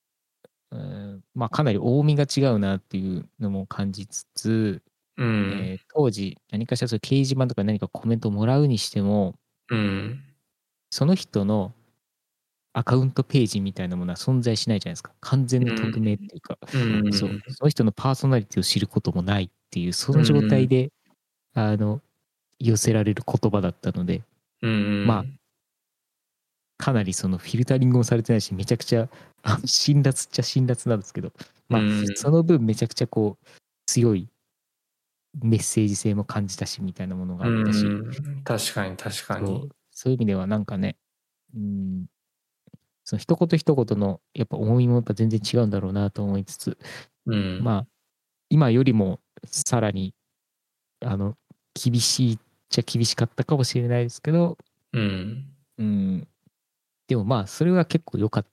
うんまあかなり大みが違うなっていうのも感じつつ、うん。えー当時何かしらそういう掲示板とか何かコメントをもらうにしてもうん。その人のアカウントページみたいなものは存在しないじゃないですか。完全な匿名っていうか、うん。そうその人のパーソナリティを知ることもないっていう、その状態で、あの、寄せられる言葉だったので、うん。まあかなりそのフィルタリングもされてないし、めちゃくちゃ、辛辣っちゃ辛辣なんですけど、まあ、うんその分めちゃくちゃこう、強いメッセージ性も感じたし、みたいなものがあったし、うん確かに確かそにう。そういう意味ではなんかね、うん、その一言一言のやっぱ重みもやっぱ全然違うんだろうなと思いつつ、うん。まあ今よりもさらにあの厳しいっちゃ厳しかったかもしれないですけど、うん。うん、でもまあ、それは結構良かっ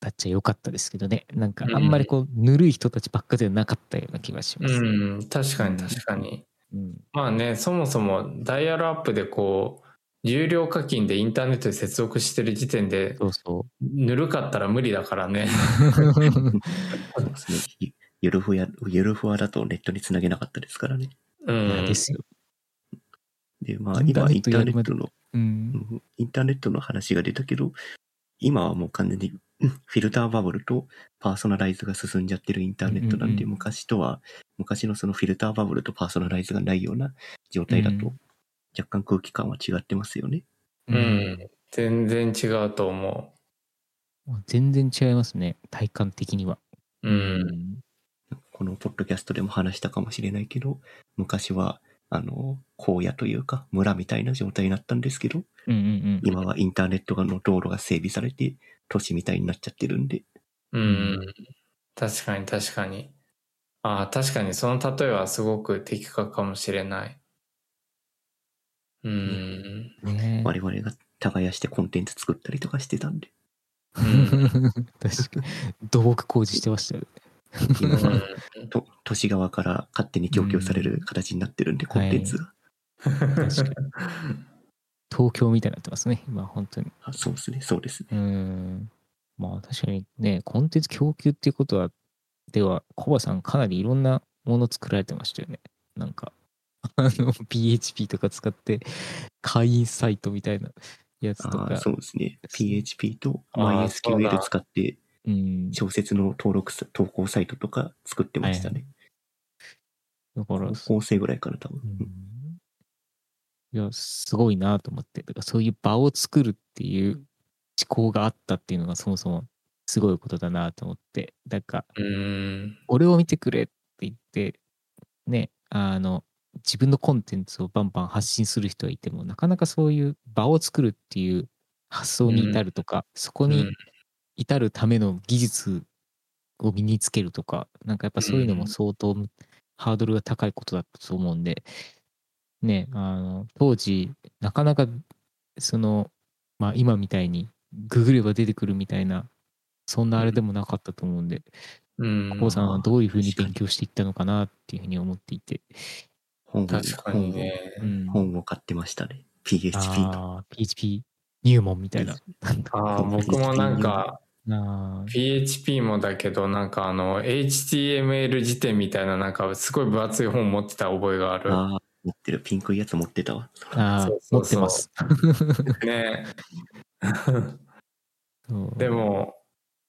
たっちゃ良かったですけどね。なんか、あんまりこう、ぬるい人たちばっかではなかったような気がします。うん、確かに確かに。うん。まあね、そもそもダイヤルアップでこう、有料課金でインターネットで接続してる時点で、そうそぬるかったら無理だからね。う。そうですね。ゆゆるふや、ゆるふわだとネットにつなげなかったですからね。ういやん。ですよ。で、まあインター今インターネットの、うんう。んインターネットの話が出たけど、今はもう完全にうんフィルターバブルとパーソナライズが進んじゃってるインターネットなんで、うんうんうん昔とは、昔のそのフィルターバブルとパーソナライズがないような状態だとうん、若干空気感は違ってますよね。うん。全然違うと思全然違いますね。体感的には。う。うん。このポッドキャストでも話したかもしれないけど、昔は、あの、荒野というか、村みたいな状態になったんですけど、うんうんうん。今はインターネットの道路が整備されて、都市みたいになっちゃってるんで、うん。確かに確かに。ああ、確かにその例えはすごく的確かもしれない。うん。ね我々が耕してコンテンツ作ったりとかしてたんで、うん 確かに。土木工事してましたよね。今はうんと都市側から勝手に供給される形になってるんで、コンテンツが。確かに。東京みたいになってますね。今、本当に。あそうですね、そうですね。うーん。まあ確かにね、コンテンツ供給っていうことは、では、コバさんかなりいろんなもの作られてましたよね。なんか、あの、PHP とか使って、会員サイトみたいなやつとか。そうですね。PHP と MySQL 使ってうん。小説の登録さ、投稿サイトとか作ってましたね。だから、高校生ぐらいから多分。うんいや、すごいなと思って。だからそういう場を作るっていう思考があったっていうのがそもそもすごいことだなと思って。だから、うん。俺を見てくれって言って、ね、あの、自分のコンテンツをバンバン発信する人がいても、なかなかそういう場を作るっていう発想に至るとか、そこに至るための技術を身につけるとか、なんかやっぱそういうのも相当ハードルが高いことだったと思うんで、ね、あの、当時、なかなか、その、まあ今みたいに、ググれば出てくるみたいな、そんなあれでもなかったと思うんで、うん。コウさんはどういうふうに勉強していったのかなっていうふうに思っていて。本を確かにね。うん。本を本を買ってましたね。PHP の。ああ、PHP 入門みたいな。ああ、僕もなんか、PHP もだけど、なんかあの、HTML 辞典みたいな、なんかすごい分厚い本持ってた覚えがある。ああ、持ってる。ピンクいやつ持ってたわ。あー、そうそうそう持ってます。ね。で、も、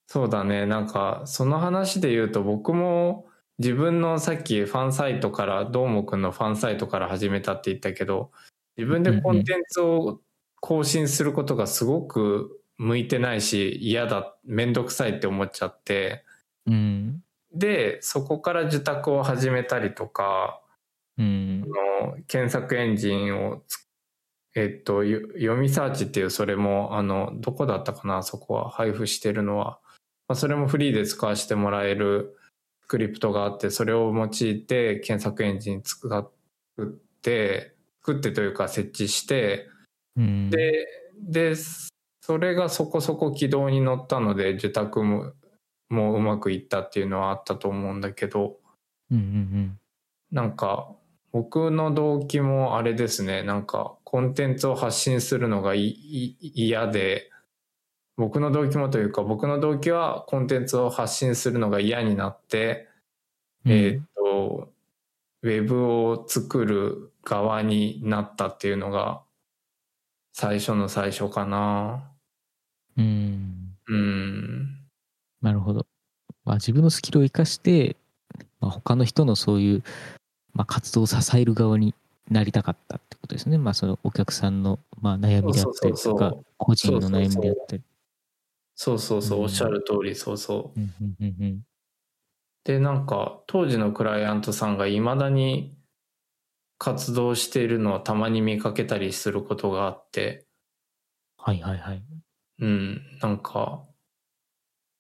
そうだね。なんか、その話で言うと、僕も自分のさっきファンサイトから、どーもくんのファンサイトから始めたって言ったけど、自分でコンテンツを更新することがすごく向いてないし、嫌だ、めんどくさいって思っちゃって、うん。で、そこから受託を始めたりとか、うん。あの検索エンジンをつえっと、よ読みサーチっていうそれも、あの、どこだったかな、そこは配布してるのは。まあ、それもフリーで使わせてもらえるスクリプトがあって、それを用いて検索エンジン使って、作ってというか設置して、うん、で、で、それがそこそこ軌道に乗ったので、受託ももううまくいったっていうのはあったと思うんだけど、うんうんなんか、僕の動機もあれですね、なんか、コンテンツを発信するのが嫌で、僕の動機もというか、僕の動機はコンテンツを発信するのが嫌になって、うん。えーっと、ウェブを作る側になったっていうのが、最初の最初かな。うん。うん。なるほど。まあ自分のスキルを生かして、まあ、他の人のそういう、まあ、活動を支える側になりたかったってことですね。まあそのお客さんの、まあ、悩みであったりとか個人の悩みであったり。そうそうそう、うんおっしゃる通り、そうそう。うんうんうんうんで、なんか、当時のクライアントさんが未だに活動しているのをたまに見かけたりすることがあって、はいはいはい。うん、なんか、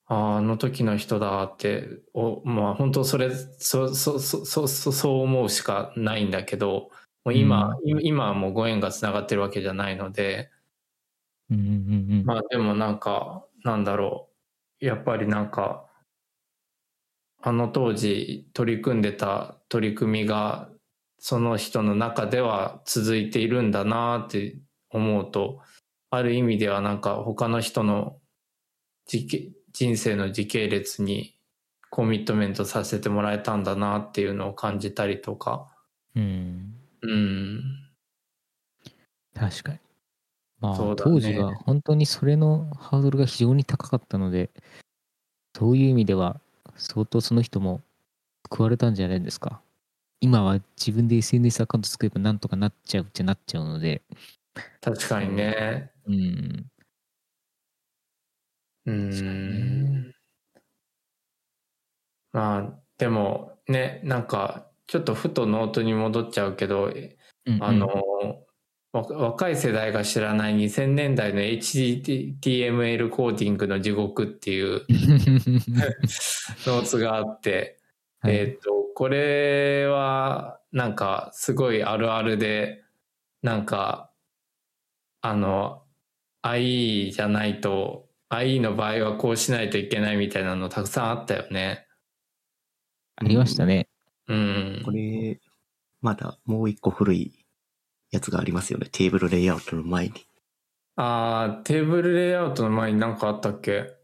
ああ、あの時の人だって、おまあ本当それ、そ、そ、そ、そ、そそう思うしかないんだけど、もう今、い今はもうご縁がつながってるわけじゃないので、うんうんうんうん。まあでもなんか、なんだろう。やっぱりなんか、あの当時取り組んでた取り組みが、その人の中では続いているんだなって思うと、ある意味ではなんか他の人の人生の時系列にコミットメントさせてもらえたんだなっていうのを感じたりとか。うん。うん。確かに。まあ、ね当時は本当にそれのハードルが非常に高かったので、そういう意味では相当その人も救われたんじゃないですか。今は自分で SNS アカウント作ればなんとかなっちゃうっちゃなっちゃうので、確かにね。うん。うんに。まあ、でもね、なんか、ちょっとふとノートに戻っちゃうけど、あの、わ若い世代が知らない2000年代の HTML コーディングの地獄っていう ノーツがあって、はいえっ、と、これは、なんか、すごいあるあるで、なんか、あの、IE じゃないと、IE の場合はこうしないといけないみたいなのたくさんあったよね。ありましたね。うん。これ、まだもう一個古いやつがありますよね。テーブルレイアウトの前に。あー、テーブルレイアウトの前に何かあったっけ？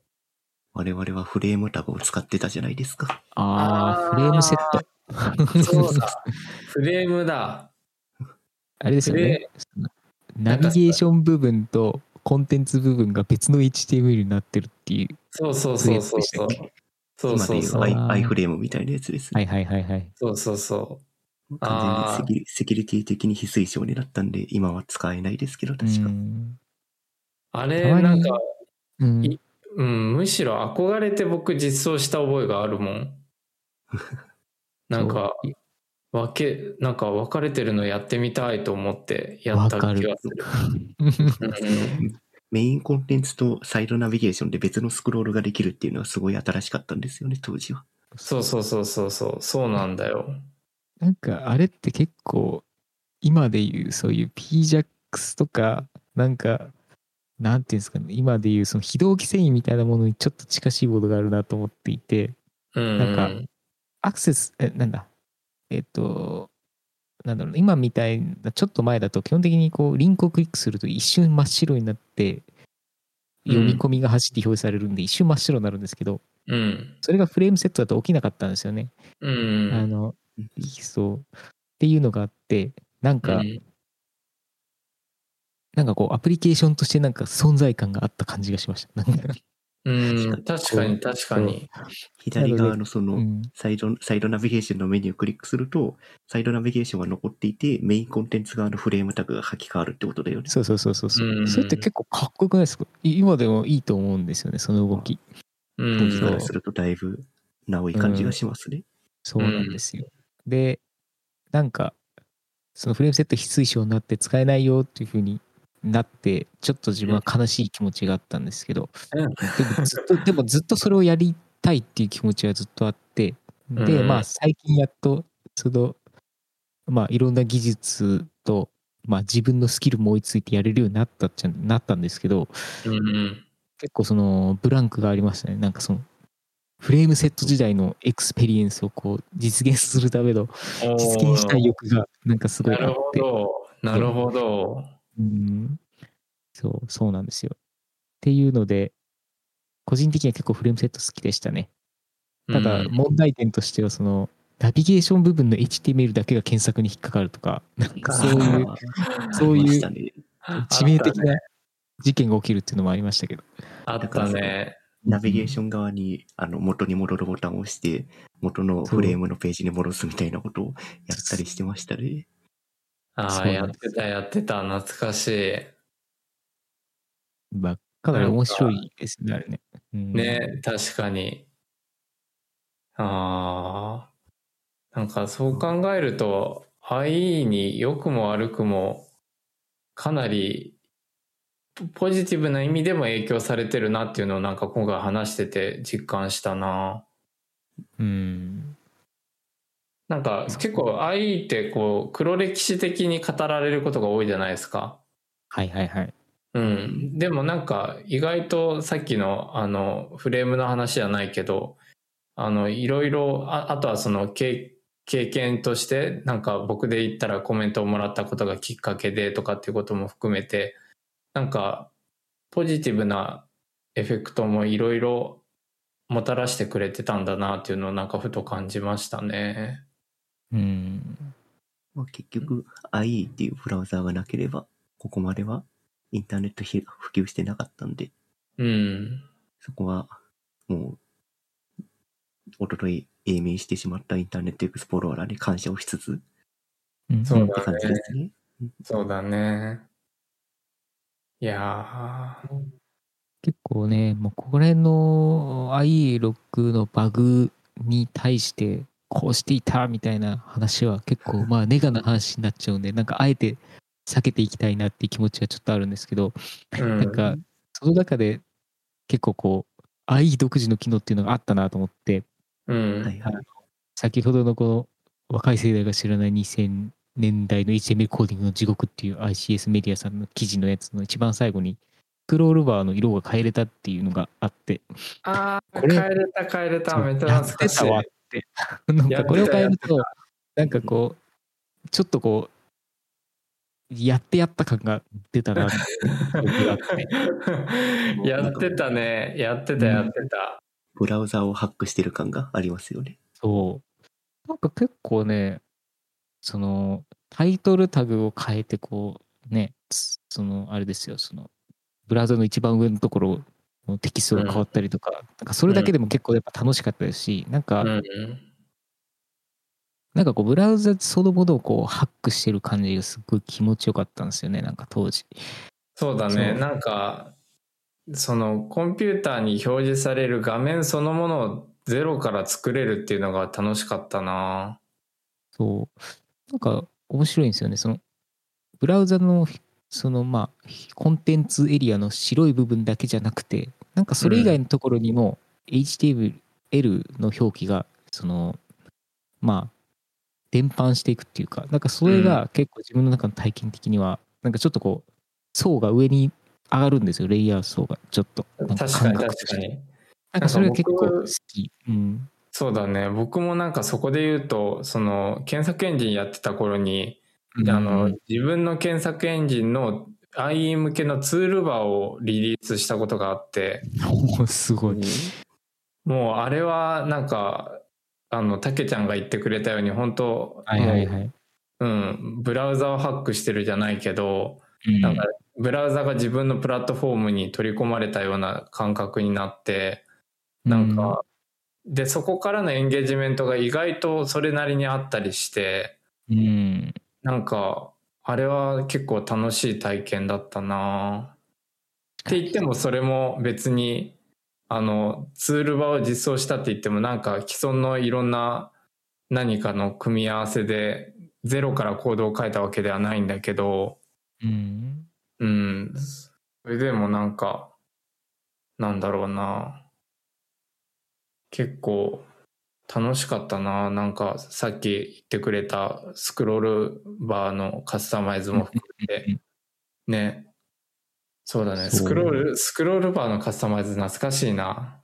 我々はフレームタグを使ってたじゃないですか。ああ、フレームセット。そうだ。フレームだ。あれですよね。ナビゲーション部分とコンテンツ部分が別の HTML になってるっていう。そうそうそうそうそうそういう。そう今でいうそうそう。i あー i フレームみたいなやつですね。はいはいはいはい。そうそうそう。完全にセキュリセキュリティ的に非推奨になったんで、今は使えないですけど、確か。うんあれ、なんか、うんいうん、むしろ憧れて僕実装した覚えがあるもん。なんか、分け、なんか分かれてるのやってみたいと思ってやった気がする。うんメインコンテンツとサイドナビゲーションで別のスクロールができるっていうのはすごい新しかったんですよね、当時は。そうそうそうそうそう、そうなんだよ。なんかあれって結構今でいうそういう PJAX とかなんかなんていうんですかね今でいうその非同期繊維みたいなものにちょっと近しいものがあるなと思っていてうん。なんかアクセスえなんだ？えっとなんだろうな今みたいなちょっと前だと基本的にこうリンクをクリックすると一瞬真っ白になって読み込みが走って表示されるんで一瞬真っ白になるんですけどうん。それがフレームセットだと起きなかったんですよね。うん。あのうんそうっていうのがあってなんか、うんなんかこうアプリケーションとしてなんか存在感があった感じがしました。なんかうん、確かに確かに。左側のその、うんサイド、サイドナビゲーションのメニューをクリックすると、サイドナビゲーションが残っていて、メインコンテンツ側のフレームタグが書き換わるってことだよね。そうそうそうそうそううんそれって結構かっこよくないですか？い今でもいいと思うんですよねその動き。う当時からん。するとだいぶ、なおい感じがしますね。そうなんですよ。でなんかそのフレームセット非推奨になって使えないよっていう風になってちょっと自分は悲しい気持ちがあったんですけど、うん。でもずっと でもずっとそれをやりたいっていう気持ちはずっとあってで、うん。まあ最近やっとそのまあいろんな技術とまあ自分のスキルも追いついてやれるようになったっちゃなったんですけどうん。結構そのブランクがありましたね。なんかそのフレームセット時代のエクスペリエンスをこう実現するための実現したい欲がなんかすごいなるほあってど。なるほど。うん。そうそうなんですよ。っていうので個人的には結構フレームセット好きでしたね。ただうん。問題点としてはそのナビゲーション部分の HTML だけが検索に引っかかるとかなんかそういうそういう致命的な事件が起きるっていうのもありましたけど。あったね。ナビゲーション側にあの元に戻るボタンを押して、元のフレームのページに戻すみたいなことをやったりしてましたね。ああ、やってた、やってた。懐かしい。まあかなり面白いですねあれね、うんね、確かに。ああ。なんかそう考えると、IE に良くも悪くも、かなりポポジティブな意味でも影響されてるなっていうのをなんか今回話してて実感したな。うんなんか結構 IE ってこう黒歴史的に語られることが多いじゃないですか。はいはいはいうん。でもなんか意外とさっきのあのフレームの話じゃないけど、あのいろいろ、ああとはその経経験としてなんか僕で言ったらコメントをもらったことがきっかけでとかっていうことも含めて、なんかポジティブなエフェクトもいろいろもたらしてくれてたんだなっていうのをなんかふと感じましたね。うん。まあ、結局 IE っていうブラウザーがなければ、ここまではインターネットひ普及してなかったんで、うん。そこはもう、おととい永眠してしまったインターネットエクスプローラーに感謝をしつつうんそうだね。そうだね。いやー結構ね、もうこれの IE6 のバグに対してこうしていたみたいな話は結構まあネガな話になっちゃうんで、なんかあえて避けていきたいなっていう気持ちはちょっとあるんですけど、うんなんかその中で結構こう IE 独自の機能っていうのがあったなと思って、うん。先ほどのこの若い世代が知らない2000年代の HTML コーディングの地獄っていう ICS メディアさんの記事のやつの一番最後にスクロールバーの色が変えれたっていうのがあって、ああ、変えれた変えれた。めっちゃ懐かしい。てたわって。なんかこれを変えるやと、なんかこう、ちょっとこう、やってやった感が出たな。やってたね。やってた、やってた。ブラウザーをハックしてる感がありますよね。そう。なんか結構ね、その、タイトルタグを変えて、こう、ね、つその、あれですよ、その、ブラウザの一番上のところのテキストが変わったりとか、なんかそれだけでも結構やっぱ楽しかったですし、なんか、うん。なんかこう、ブラウザそのものをこう、ハックしてる感じがすっごい気持ちよかったんですよね、なんか当時。そうだね。なんか、そのコンピューターに表示される画面そのものをゼロから作れるっていうのが楽しかったな。そう。なんか面白いんですよね。その、ブラウザの、そのまあ、コンテンツエリアの白い部分だけじゃなくて、なんかそれ以外のところにも、HTML の表記が、その、まあ、伝播していくっていうか、なんかそれが結構自分の中の体験的には、なんかちょっとこう、層が上に上がるんですよ、レイヤー層が、ちょっと。確かに確かに。なんかそれが結構好き。うん。そうだね。僕もなんかそこで言うと、その検索エンジンやってた頃に、あの、自分の検索エンジンの IE 向けのツールバーをリリースしたことがあって、うん、すごい。もうあれはなんか、あの、たけちゃんが言ってくれたように、本当はいはいはい。うん、ブラウザをハックしてるじゃないけど、うんなんかブラウザが自分のプラットフォームに取り込まれたような感覚になって、なんか、で、そこからのエンゲージメントが意外とそれなりにあったりして、うん、なんか、あれは結構楽しい体験だったなって言ってもそれも別に、あの、ツールバーを実装したって言ってもなんか既存のいろんな何かの組み合わせでゼロからコードを書いたわけではないんだけど、うん、うん。それでもなんか、なんだろうな。結構楽しかったな。なんかさっき言ってくれたスクロールバーのカスタマイズも含めて、ね。そうだね。スクロール、スクロールバーのカスタマイズ懐かしいな。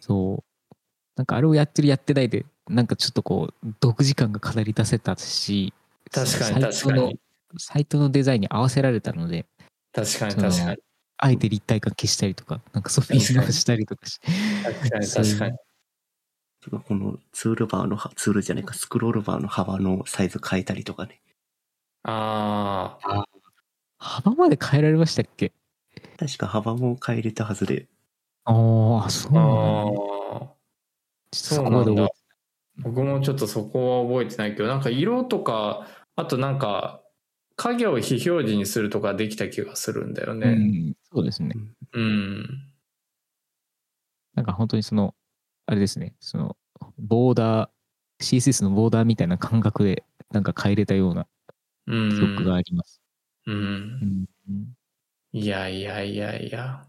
そう。なんかあれをやってるやってないで、なんかちょっとこう、独自感が語り出せたし、確かに確かに。サイトのデザインに合わせられたので、確かに確かに。あえて立体感消したりとか、なんかそういうのをしたりとかし。確かにそう確かに。このツールバーのは、ツールじゃないか、スクロールバーの幅のサイズ変えたりとかね。ああ、幅まで変えられましたっけ？確か幅も変えれたはずで、ああ、そうなんだ、そこまで覚えて僕もちょっとそこは覚えてないけど、なんか色とか、あとなんか、影を非表示にするとかできた気がするんだよない。うね。ん、そうですね。うん。なんか本当にその、あれですね、その、ボーダー、CSS のボーダーみたいな感覚で、なんか変えれたようなうん。記憶があります。うん。うん。いやいやいやいや。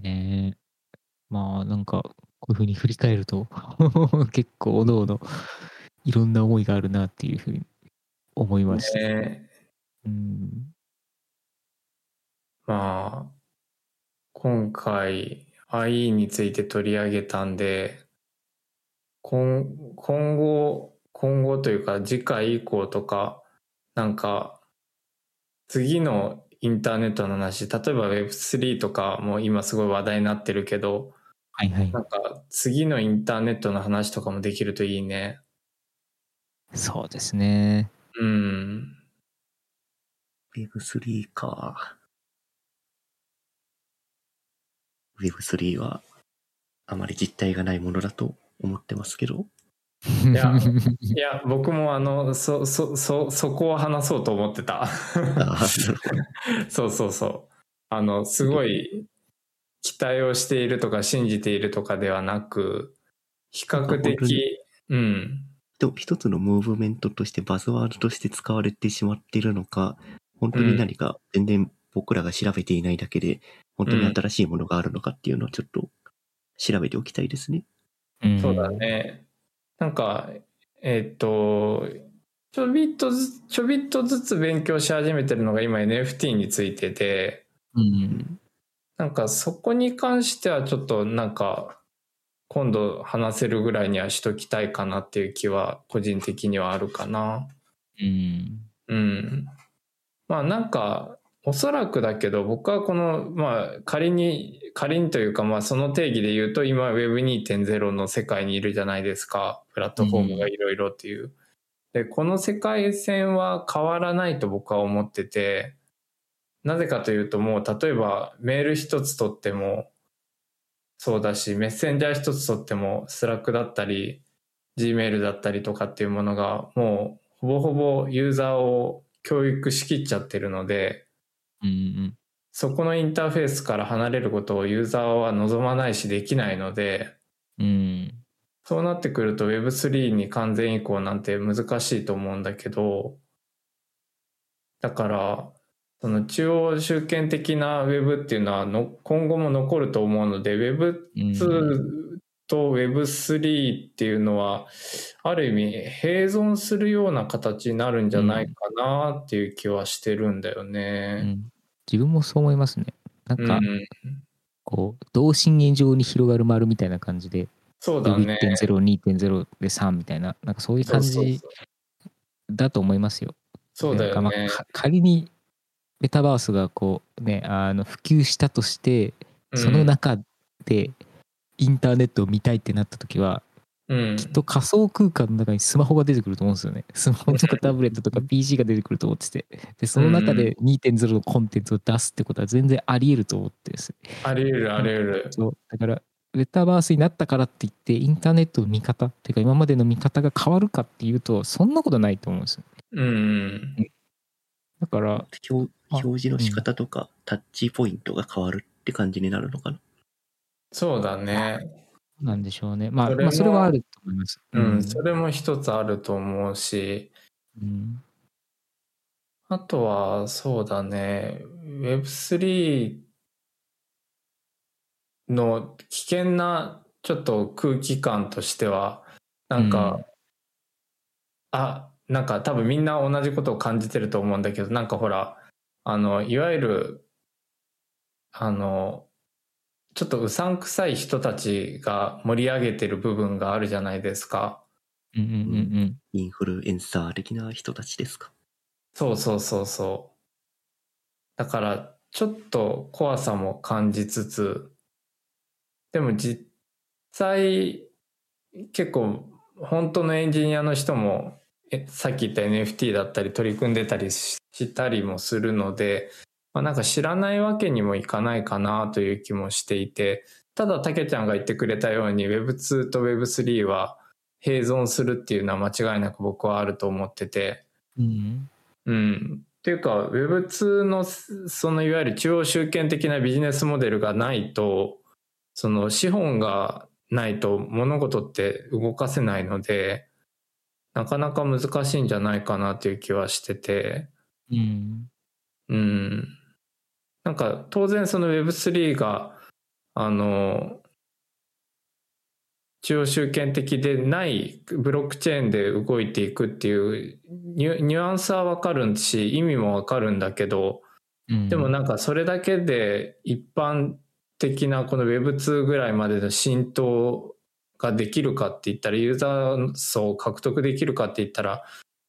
ねえまあなんか、こういうふうに振り返ると、結構おのおのいろんな思いがあるなっていうふうに思いました。ねうん。まあ、今回 IE について取り上げたんで、今今後、今後というか次回以降とか、なんか、次のインターネットの話、例えば Web3 とかも今すごい話題になってるけど、はいはいな。んか次のインターネットの話とかもできるといいね。そうですね。うん。Web3 か。Web3 はあまり実体がないものだと思ってますけど。いやいや、僕もあの、そ、そ、そ、そこを話そうと思ってた。そうそうそう。あの、すごい期待をしているとか信じているとかではなく、比較的、うん。と一つのムーブメントとしてバズワードとして使われてしまっているのか、本当に何か全然僕らが調べていないだけで、本当に新しいものがあるのかっていうのをちょっと調べておきたいですね。んそうだ。ね。なんか、えっと、ちょびっとずつ、ちょびっとずつ勉強し始めてるのが今 NFT についてて、うん。なんかそこに関してはちょっとなんか、今度話せるぐらいにはしときたいかなっていう気は個人的にはあるかな。うん。うん。まあなんか、おそらくだけど、僕はこの、まあ仮に、仮にというか、まあその定義で言うと、今 Web2.0 の世界にいるじゃないですか。プラットフォームがいろいろっていう。で、この世界線は変わらないと僕は思ってて、なぜかというともう例えばメール一つ取ってもそうだし、メッセンジャー一つ取っても Slack だったり、Gmail だったりとかっていうものがもうほぼほぼユーザーを教育しきっちゃってるので、うん。そこのインターフェースから離れることをユーザーは望まないしできないので、うん。そうなってくると Web3 に完全移行なんて難しいと思うんだけど、だから、その中央集権的な Web っていうのはの今後も残ると思うので、Web2 と Web3 っていうのは、ある意味併存するような形になるんじゃないかなっていう気はしてるんだようね。ん自分もそう思いますね。なんか、うん、こう、同心円状に広がる丸みたいな感じで、そうだね。1.0、2.0で3みたいな、なんかそういう感じだと思いますよ。そうだよねまあ。か仮にメタバースがこうね、あの普及したとして、その中でインターネットを見たいってなった時は、うん、きっと仮想空間の中にスマホが出てくると思うんですよね。スマホとかタブレットとか PC が出てくると思ってて。で、その中で2.0のコンテンツを出すってことは全然あり得ると思ってですね。あり得るあり得る。そう。だから、メタバースになったからって言って、インターネットの見方っていうか、今までの見方が変わるかっていうと、そんなことないと思うんですよ。うん。だから、表示の仕方とか、タッチポイントが変わるって感じになるのかな。そうだね。なんでしょうね。まあ、それもまあ、それはあると思います。うん、それも一つあると思うし、うんあとは、そうだね、Web3 の危険なちょっと空気感としては、なんか、うんあ、なんか多分みんな同じことを感じてると思うんだけど、なんかほら、あの、いわゆる、あの、ちょっとうさんくさい人たちが盛り上げてる部分があるじゃないですか。うんうんうんインフルエンサー的な人たちですか？そうそうそうそう。だから、ちょっと怖さも感じつつ、でも実際、結構、本当のエンジニアの人も、えさっき言った NFT だったり取り組んでたりししたりもするので、まあ、なんか知らないわけにもいかないかなという気もしていて、ただ、たけちゃんが言ってくれたように Web2 と Web3 は併存するっていうのは間違いなく僕はあると思ってて、うん。うん。っていうか Web2 のそのいわゆる中央集権的なビジネスモデルがないとその資本がないと物事って動かせないのでなかなか難しいんじゃないかなという気はしててうん。うん。なんか当然その Web3 があの中央集権的でないブロックチェーンで動いていくっていうニュアンスはわかるし意味もわかるんだけどうんでもなんかそれだけで一般的なこの Web2 ぐらいまでの浸透ができるかって言ったらユーザー層を獲得できるかって言ったら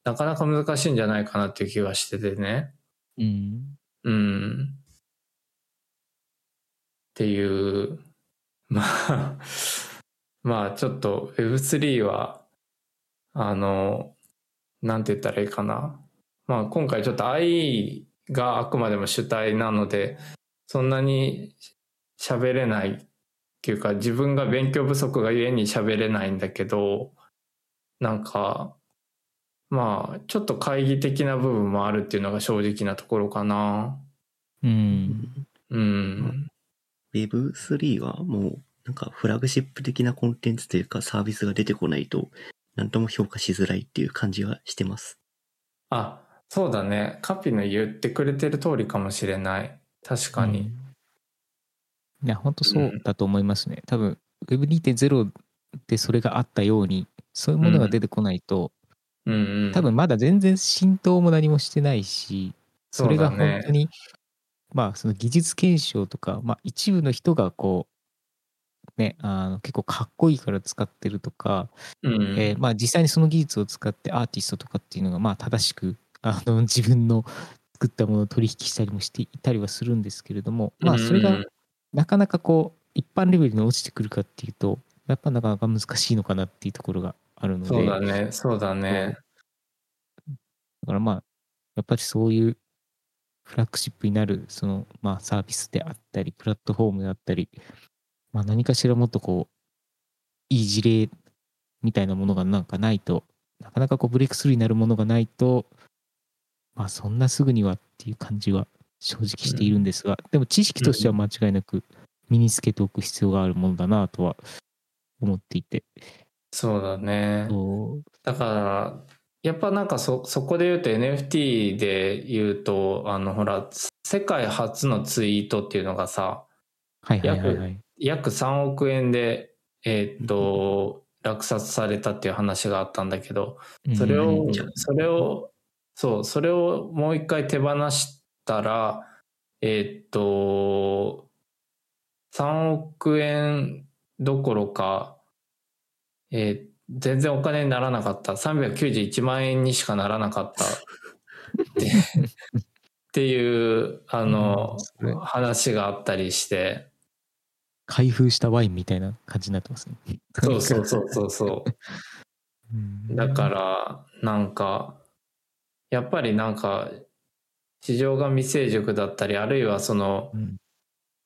なかなか難しいんじゃないかなっていう気がしててね。うん。うん。っていう、まあ、まあちょっと Web3 は、あの、なんて言ったらいいかな。まあ今回ちょっと AI があくまでも主体なので、そんなに喋れないっていうか自分が勉強不足がゆえに喋れないんだけど、なんか、まあちょっと懐疑的な部分もあるっていうのが正直なところかな。うん。うん。Web3 はもうなんかフラグシップ的なコンテンツというかサービスが出てこないと何とも評価しづらいっていう感じはしてます。あ、そうだね。カピの言ってくれてる通りかもしれない。確かに。いや、本当そうだと思いますね。多分、Web2.0 でそれがあったように、そういうものが出てこないと、うんうん。多分まだ全然浸透も何もしてないし、それが本当に、まあその技術検証とか、まあ一部の人がこう、ね、あの結構かっこいいから使ってるとか、うんえーまあ実際にその技術を使ってアーティストとかっていうのがまあ正しくあの自分の作ったものを取引したりもしていたりはするんですけれども、まあそれがうんなかなかこう一般レベルに落ちてくるかっていうとやっぱなかなか難しいのかなっていうところがあるのでそうだね。そうだね。だからまあやっぱりそういうフラッグシップになるそのまあサービスであったりプラットフォームであったり、まあ、何かしらもっとこういい事例みたいなものがなんかないとなかなかこうブレイクスルーになるものがないとまあそんなすぐにはっていう感じは正直しているんですが、でも知識としては間違いなく身につけておく必要があるものだなとは思っていて、そうだね。だから、やっぱなんかそ、そこで言うと NFT で言うと、あの、ほら、世界初のツイートっていうのがさ、はいはいはいはい。約3億円で、えーっと、落札されたっていう話があったんだけど、それをうん、それを、そう、それをもう一回手放したら、えーっと、3億円どころか、えー全然お金にならなかった。391万円にしかならなかった。っていう、あのうん話があったりして、開封したワインみたいな感じになってますね。そうそうそうそうそう。うんだから、なんか、やっぱりなんか、市場が未成熟だったり、あるいはその、うん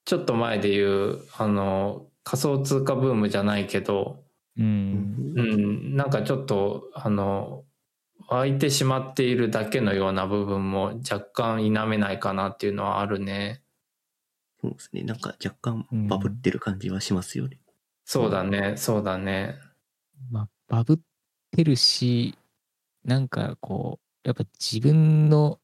ちょっと前で言う、あの、仮想通貨ブームじゃないけど、うん。うん、なんかちょっと、あの、湧いてしまっているだけのような部分も若干否めないかなっていうのはあるね。そうですね。なんか若干バブってる感じはしますよね。そうだね、そうだね。まあ、バブってるし、なんかこう、やっぱ自分の、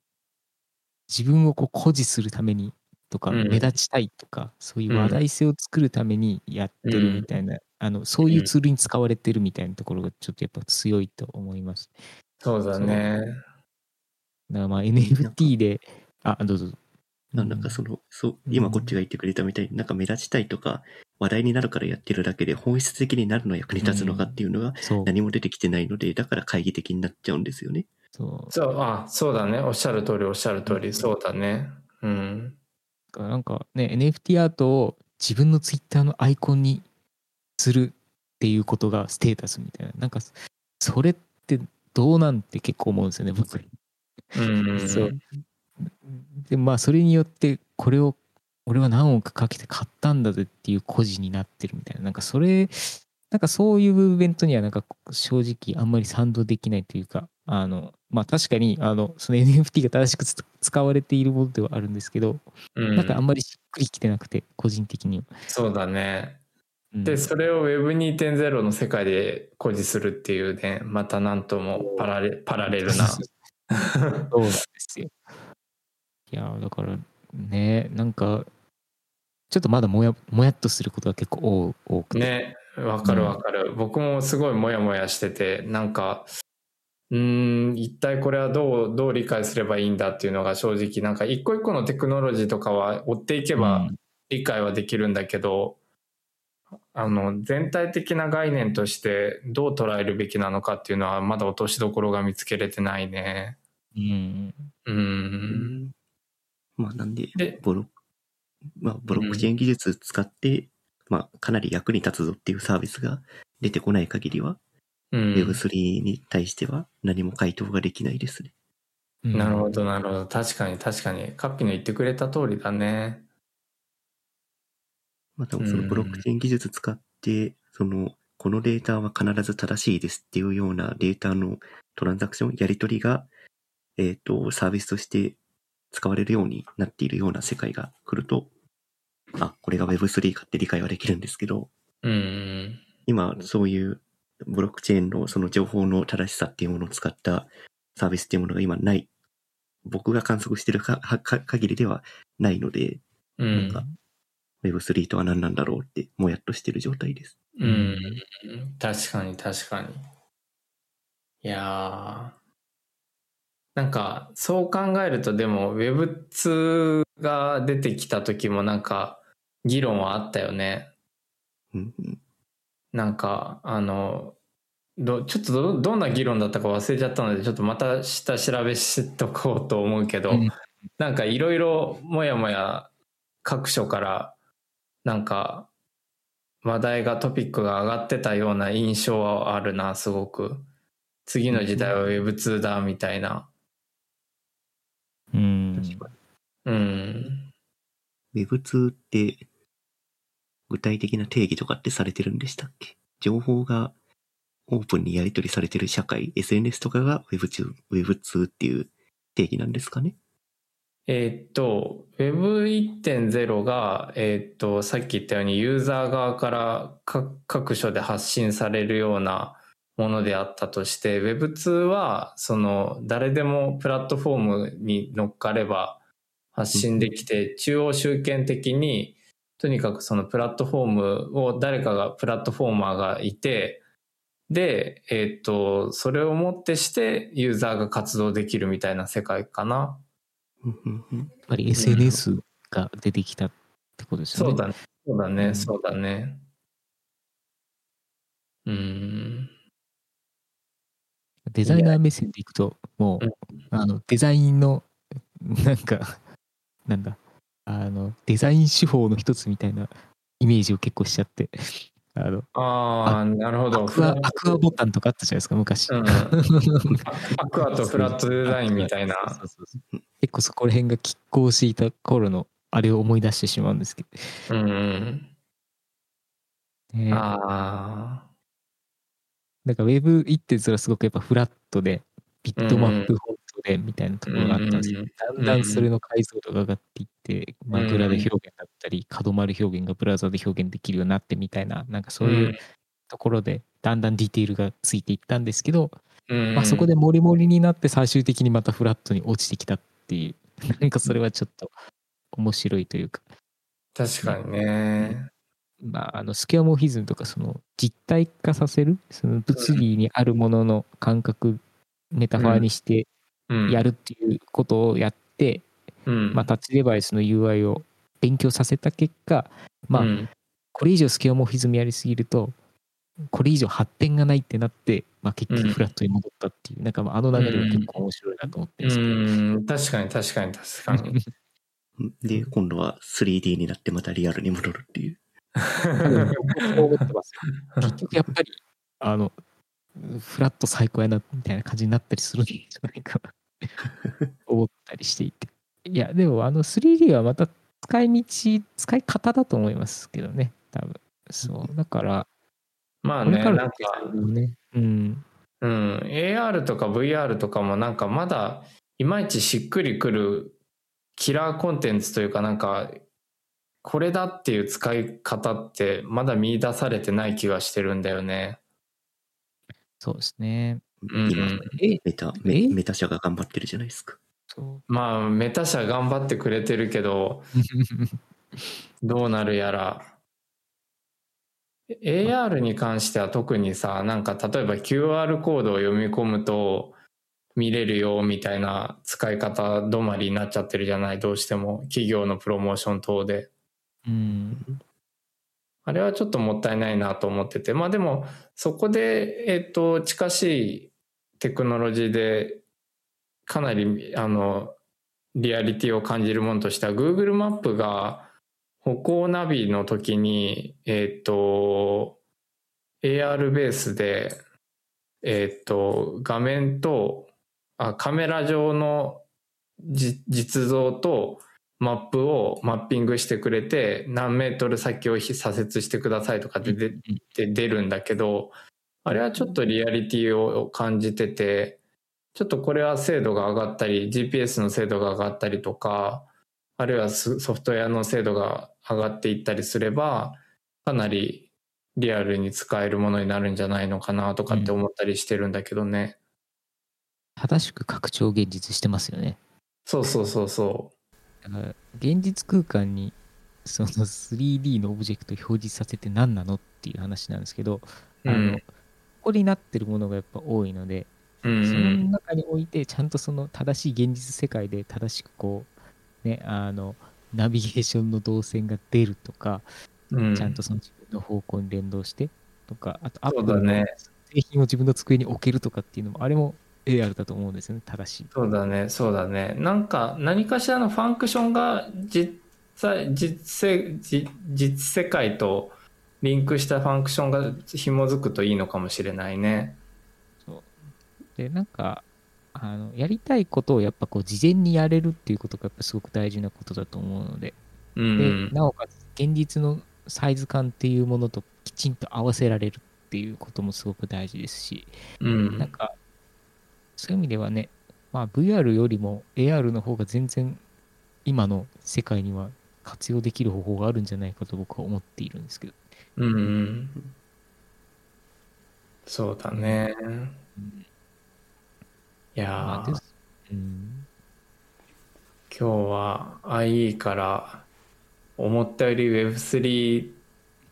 自分をこう誇示するためにとか、うん目立ちたいとか、そういう話題性を作るためにやってるみたいな、あの、そういうツールに使われてるみたいなところがちょっとやっぱ強いと思います。そうだね。だからまあ NFT で、あ、どうぞ。ななんかその、そう、うん今こっちが言ってくれたみたいに、なんか目立ちたいとか、話題になるからやってるだけで本質的になるのは役に立つのかっていうのが何も出てきてないので、だから懐疑的になっちゃうんですよね。そう。そう、あ、そうだね。おっしゃる通り、おっしゃる通り、そうだね。うん。なんかね、NFT アートを自分のツイッターのアイコンにするっていうことがステータスみたいな。なんか、それってどうなんて結構思うんですよね、僕。うん。そう。で、まあ、それによって、これを、俺は何億かけて買ったんだぜっていう孤児になってるみたいな。なんか、それ、なんかそういうイベントには、なんか正直あんまり賛同できないというか、あの、まあ確かに、あの、その NFT が正しくつ使われているものではあるんですけど、うんなんかあんまりしっくりきてなくて、個人的には。そうだね。うんで、それを Web2.0 の世界で誇示するっていうね、またなんともパラレパラレルな。そうなんですよ。いやー、だからね、なんか、ちょっとまだもやもやっとすることが結構多多くて。ね、わかるわかる。僕もすごいモヤモヤしてて、なんか、うーん、一体これはどう、どう理解すればいいんだっていうのが正直、なんか一個一個のテクノロジーとかは追っていけばうん理解はできるんだけど、あの、全体的な概念としてどう捉えるべきなのかっていうのはまだ落としどころが見つけれてないね。うん。う。うんんまあ、なんでで、ブロまあ、ブロックチェーン技術使って、まあ、かなり役に立つぞっていうサービスが出てこない限りは、うん。Web3 に対しては何も回答ができないですね。なるほど、なるほど。確かに、確かに。カッピの言ってくれた通りだね。また、そのブロックチェーン技術使って、その、このデータは必ず正しいですっていうようなデータのトランザクション、やり取りが、えっ、と、サービスとして使われるようになっているような世界が来ると、あ、これが Web3 かって理解はできるんですけど、うん。今、そういうブロックチェーンのその情報の正しさっていうものを使ったサービスっていうものが今ない。僕が観測してるかか限りではないので、うん。なんか Web3 とは何なんだろうってもやっとしてる状態です。うん。確かに、確かに。いやー。なんか、そう考えると、でも Web2 が出てきた時もなんか、議論はあったよね。うんうんなんか、あの、どちょっとどどんな議論だったか忘れちゃったのでちょっとまた下調べしとこうと思うけど、うんなんかいろいろもやもや各所からなんか話題がトピックが上がってたような印象はあるなすごく。次の時代は Web2 だみたいな。うん。確かうん。に。Web2 って具体的な定義とかってされてるんでしたっけ？情報がオープンにやり取りされてる社会、SNS とかが Web2, Web2 っていう定義なんですかね？えーっと Web1.0 がえーっとさっき言ったようにユーザー側から各各所で発信されるようなものであったとして Web2 はその誰でもプラットフォームに乗っかれば発信できて中央集権的にとにかくそのプラットフォームを誰かがプラットフォーマーがいてでえーっとそれをもってしてユーザーが活動できるみたいな世界かな。やっぱり SNS が出てきたってことですよね。そうだね。そうだね。うんそうだね。うーん。デザイナー目線でいくと、もう、あの、デザインの、なんか、なんだ、あの、デザイン手法の一つみたいなイメージを結構しちゃって、あの、ああ、なるほど。アクア、アクアボタンとかあったじゃないですか、昔。うん。アクアとフラットデザインみたいな。結構そこら辺が拮抗していた頃のあれを思い出してしまうんですけど、うんうん。ね、あなんか Web1.0 はすごくやっぱフラットで、ビットマップでみたいなところがあったんですけど、うんだんだんそれの解像度が上がっていって、まグラデ表現だったり、角丸表現がブラウザで表現できるようになってみたいな、なんかあ。そういうところで、だんだんディテールがついていったんですけど、うん、まあ、そこでモリモリになって最終的にまたフラットに落ちてきたっていう、なんかそれはちょっと面白いというか、確かにね。まあ、あのスケアモーフィズムとかその実体化させるその物理にあるものの感覚メタファーにしてうん。やるっていうことをやって、うん。まあ、タッチデバイスの UI を勉強させた結果、まあ、うんこれ以上スケアモーフィズムやりすぎるとこれ以上発展がないってなって、まあ、結うん局フラットに戻ったっていう、なんかまああの流れは結構面白いなと思ってるんですけど、うん。確かに確かに確かに。で、今度は 3D になってまたリアルに戻るっていう。そう思ってますよ結局やっぱりあのフラット最高やなみたいな感じになったりするんじゃないかな 思ったりしていて。いやでもあの 3D はまた使い道使い方だと思いますけどね。多分。そう。だからまあね、これからなんか、ね。うん。うん、AR とか VR とかもなんかまだいまいちしっくりくるキラーコンテンツというかなんかこれだっていう使い方ってまだ見出されてない気がしてるんだよね。そうですね。うん今、えメタ、え？メメタ社が頑張ってるじゃないですか。そうまあメタ社頑張ってくれてるけどどうなるやら。AR に関しては特にさなんか例えば QR コードを読み込むと見れるよみたいな使い方止まりになっちゃってるじゃない？どうしても企業のプロモーション等でうん。あれはちょっともったいないなと思っててまあでもそこでえっ、と近しいテクノロジーでかなりあのリアリティを感じるものとしては Google マップが歩行ナビの時にえっ、と AR ベースでえっ、と画面とあカメラ上のじ実像とマップをマッピングしてくれて何メートル先を左折してくださいとかででで出るんだけどあれはちょっとリアリティを感じててちょっとこれは精度が上がったり GPS の精度が上がったりとかあるいはスソフトウェアの精度が上がっていったりすればかなりリアルに使えるものになるんじゃないのかなとかって思ったりしてるんだけどね、正しく拡張現実してますよね。そうそうそうそだから現実空間にその 3D のオブジェクトを表示させて何なのっていう話なんですけど、う、あのうんここになってるものがやっぱ多いので、うんその中においてちゃんとその正しい現実世界で正しくこうねあのナビゲーションの動線が出るとか、うん、ちゃんとその自分の方向に連動してとかあとアップルの製品を自分の机に置けるとかっていうのもあれも AR だと思うんですよね正しい。そうだね、そうだね。なんか、何かしらのファンクションが実際、実世、実実世界とリンクしたファンクションが紐づくといいのかもしれないね。でなんかあのやりたいことをやっぱこう事前にやれるっていうことがやっぱすごく大事なことだと思うのでうでん。なおかつ現実のサイズ感っていうものときちんと合わせられるっていうこともすごく大事ですし、うん。なんかそういう意味ではね、まあ、VR よりも AR の方が全然今の世界には活用できる方法があるんじゃないかと僕は思っているんですけど、うんうん。そうだね。いやー。まあですうん、今日は IE から思ったより Web3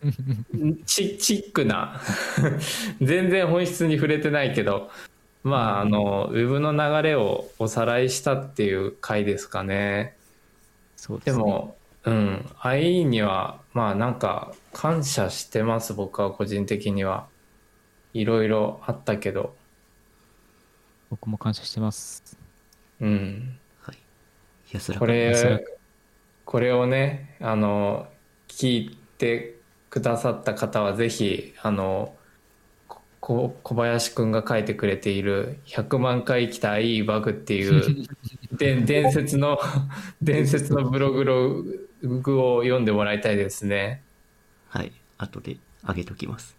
チチックな。全然本質に触れてないけど。まああのウェブの流れをおさらいしたっていう回ですかね。そうでね、ですもうん。IE にはまあなんか感謝してます僕は個人的にはいろいろあったけど僕も感謝してます。うんはい。安らこれくこれをねあの聞いてくださった方はぜひあのここ小林くんが書いてくれている「100万回来たいいバグ」っていう で伝説の伝説のブログログを読んでもらいたいですね。はい。後で上げときます。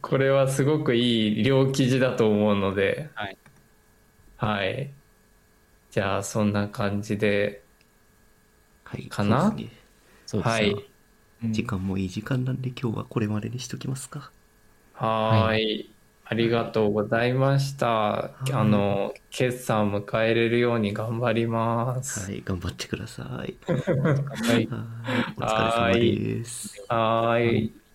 これはすごくいい両記事だと思うので、はい。はい。じゃあそんな感じで、はい。かな？そうですね。はい。うん時間もいい時間なんで今日はこれまでにしときますか。はーい。ありがとうございました。いあの、決算を迎えれるように頑張ります。はい。頑張ってください。はいはい。お疲れ様です。はーい。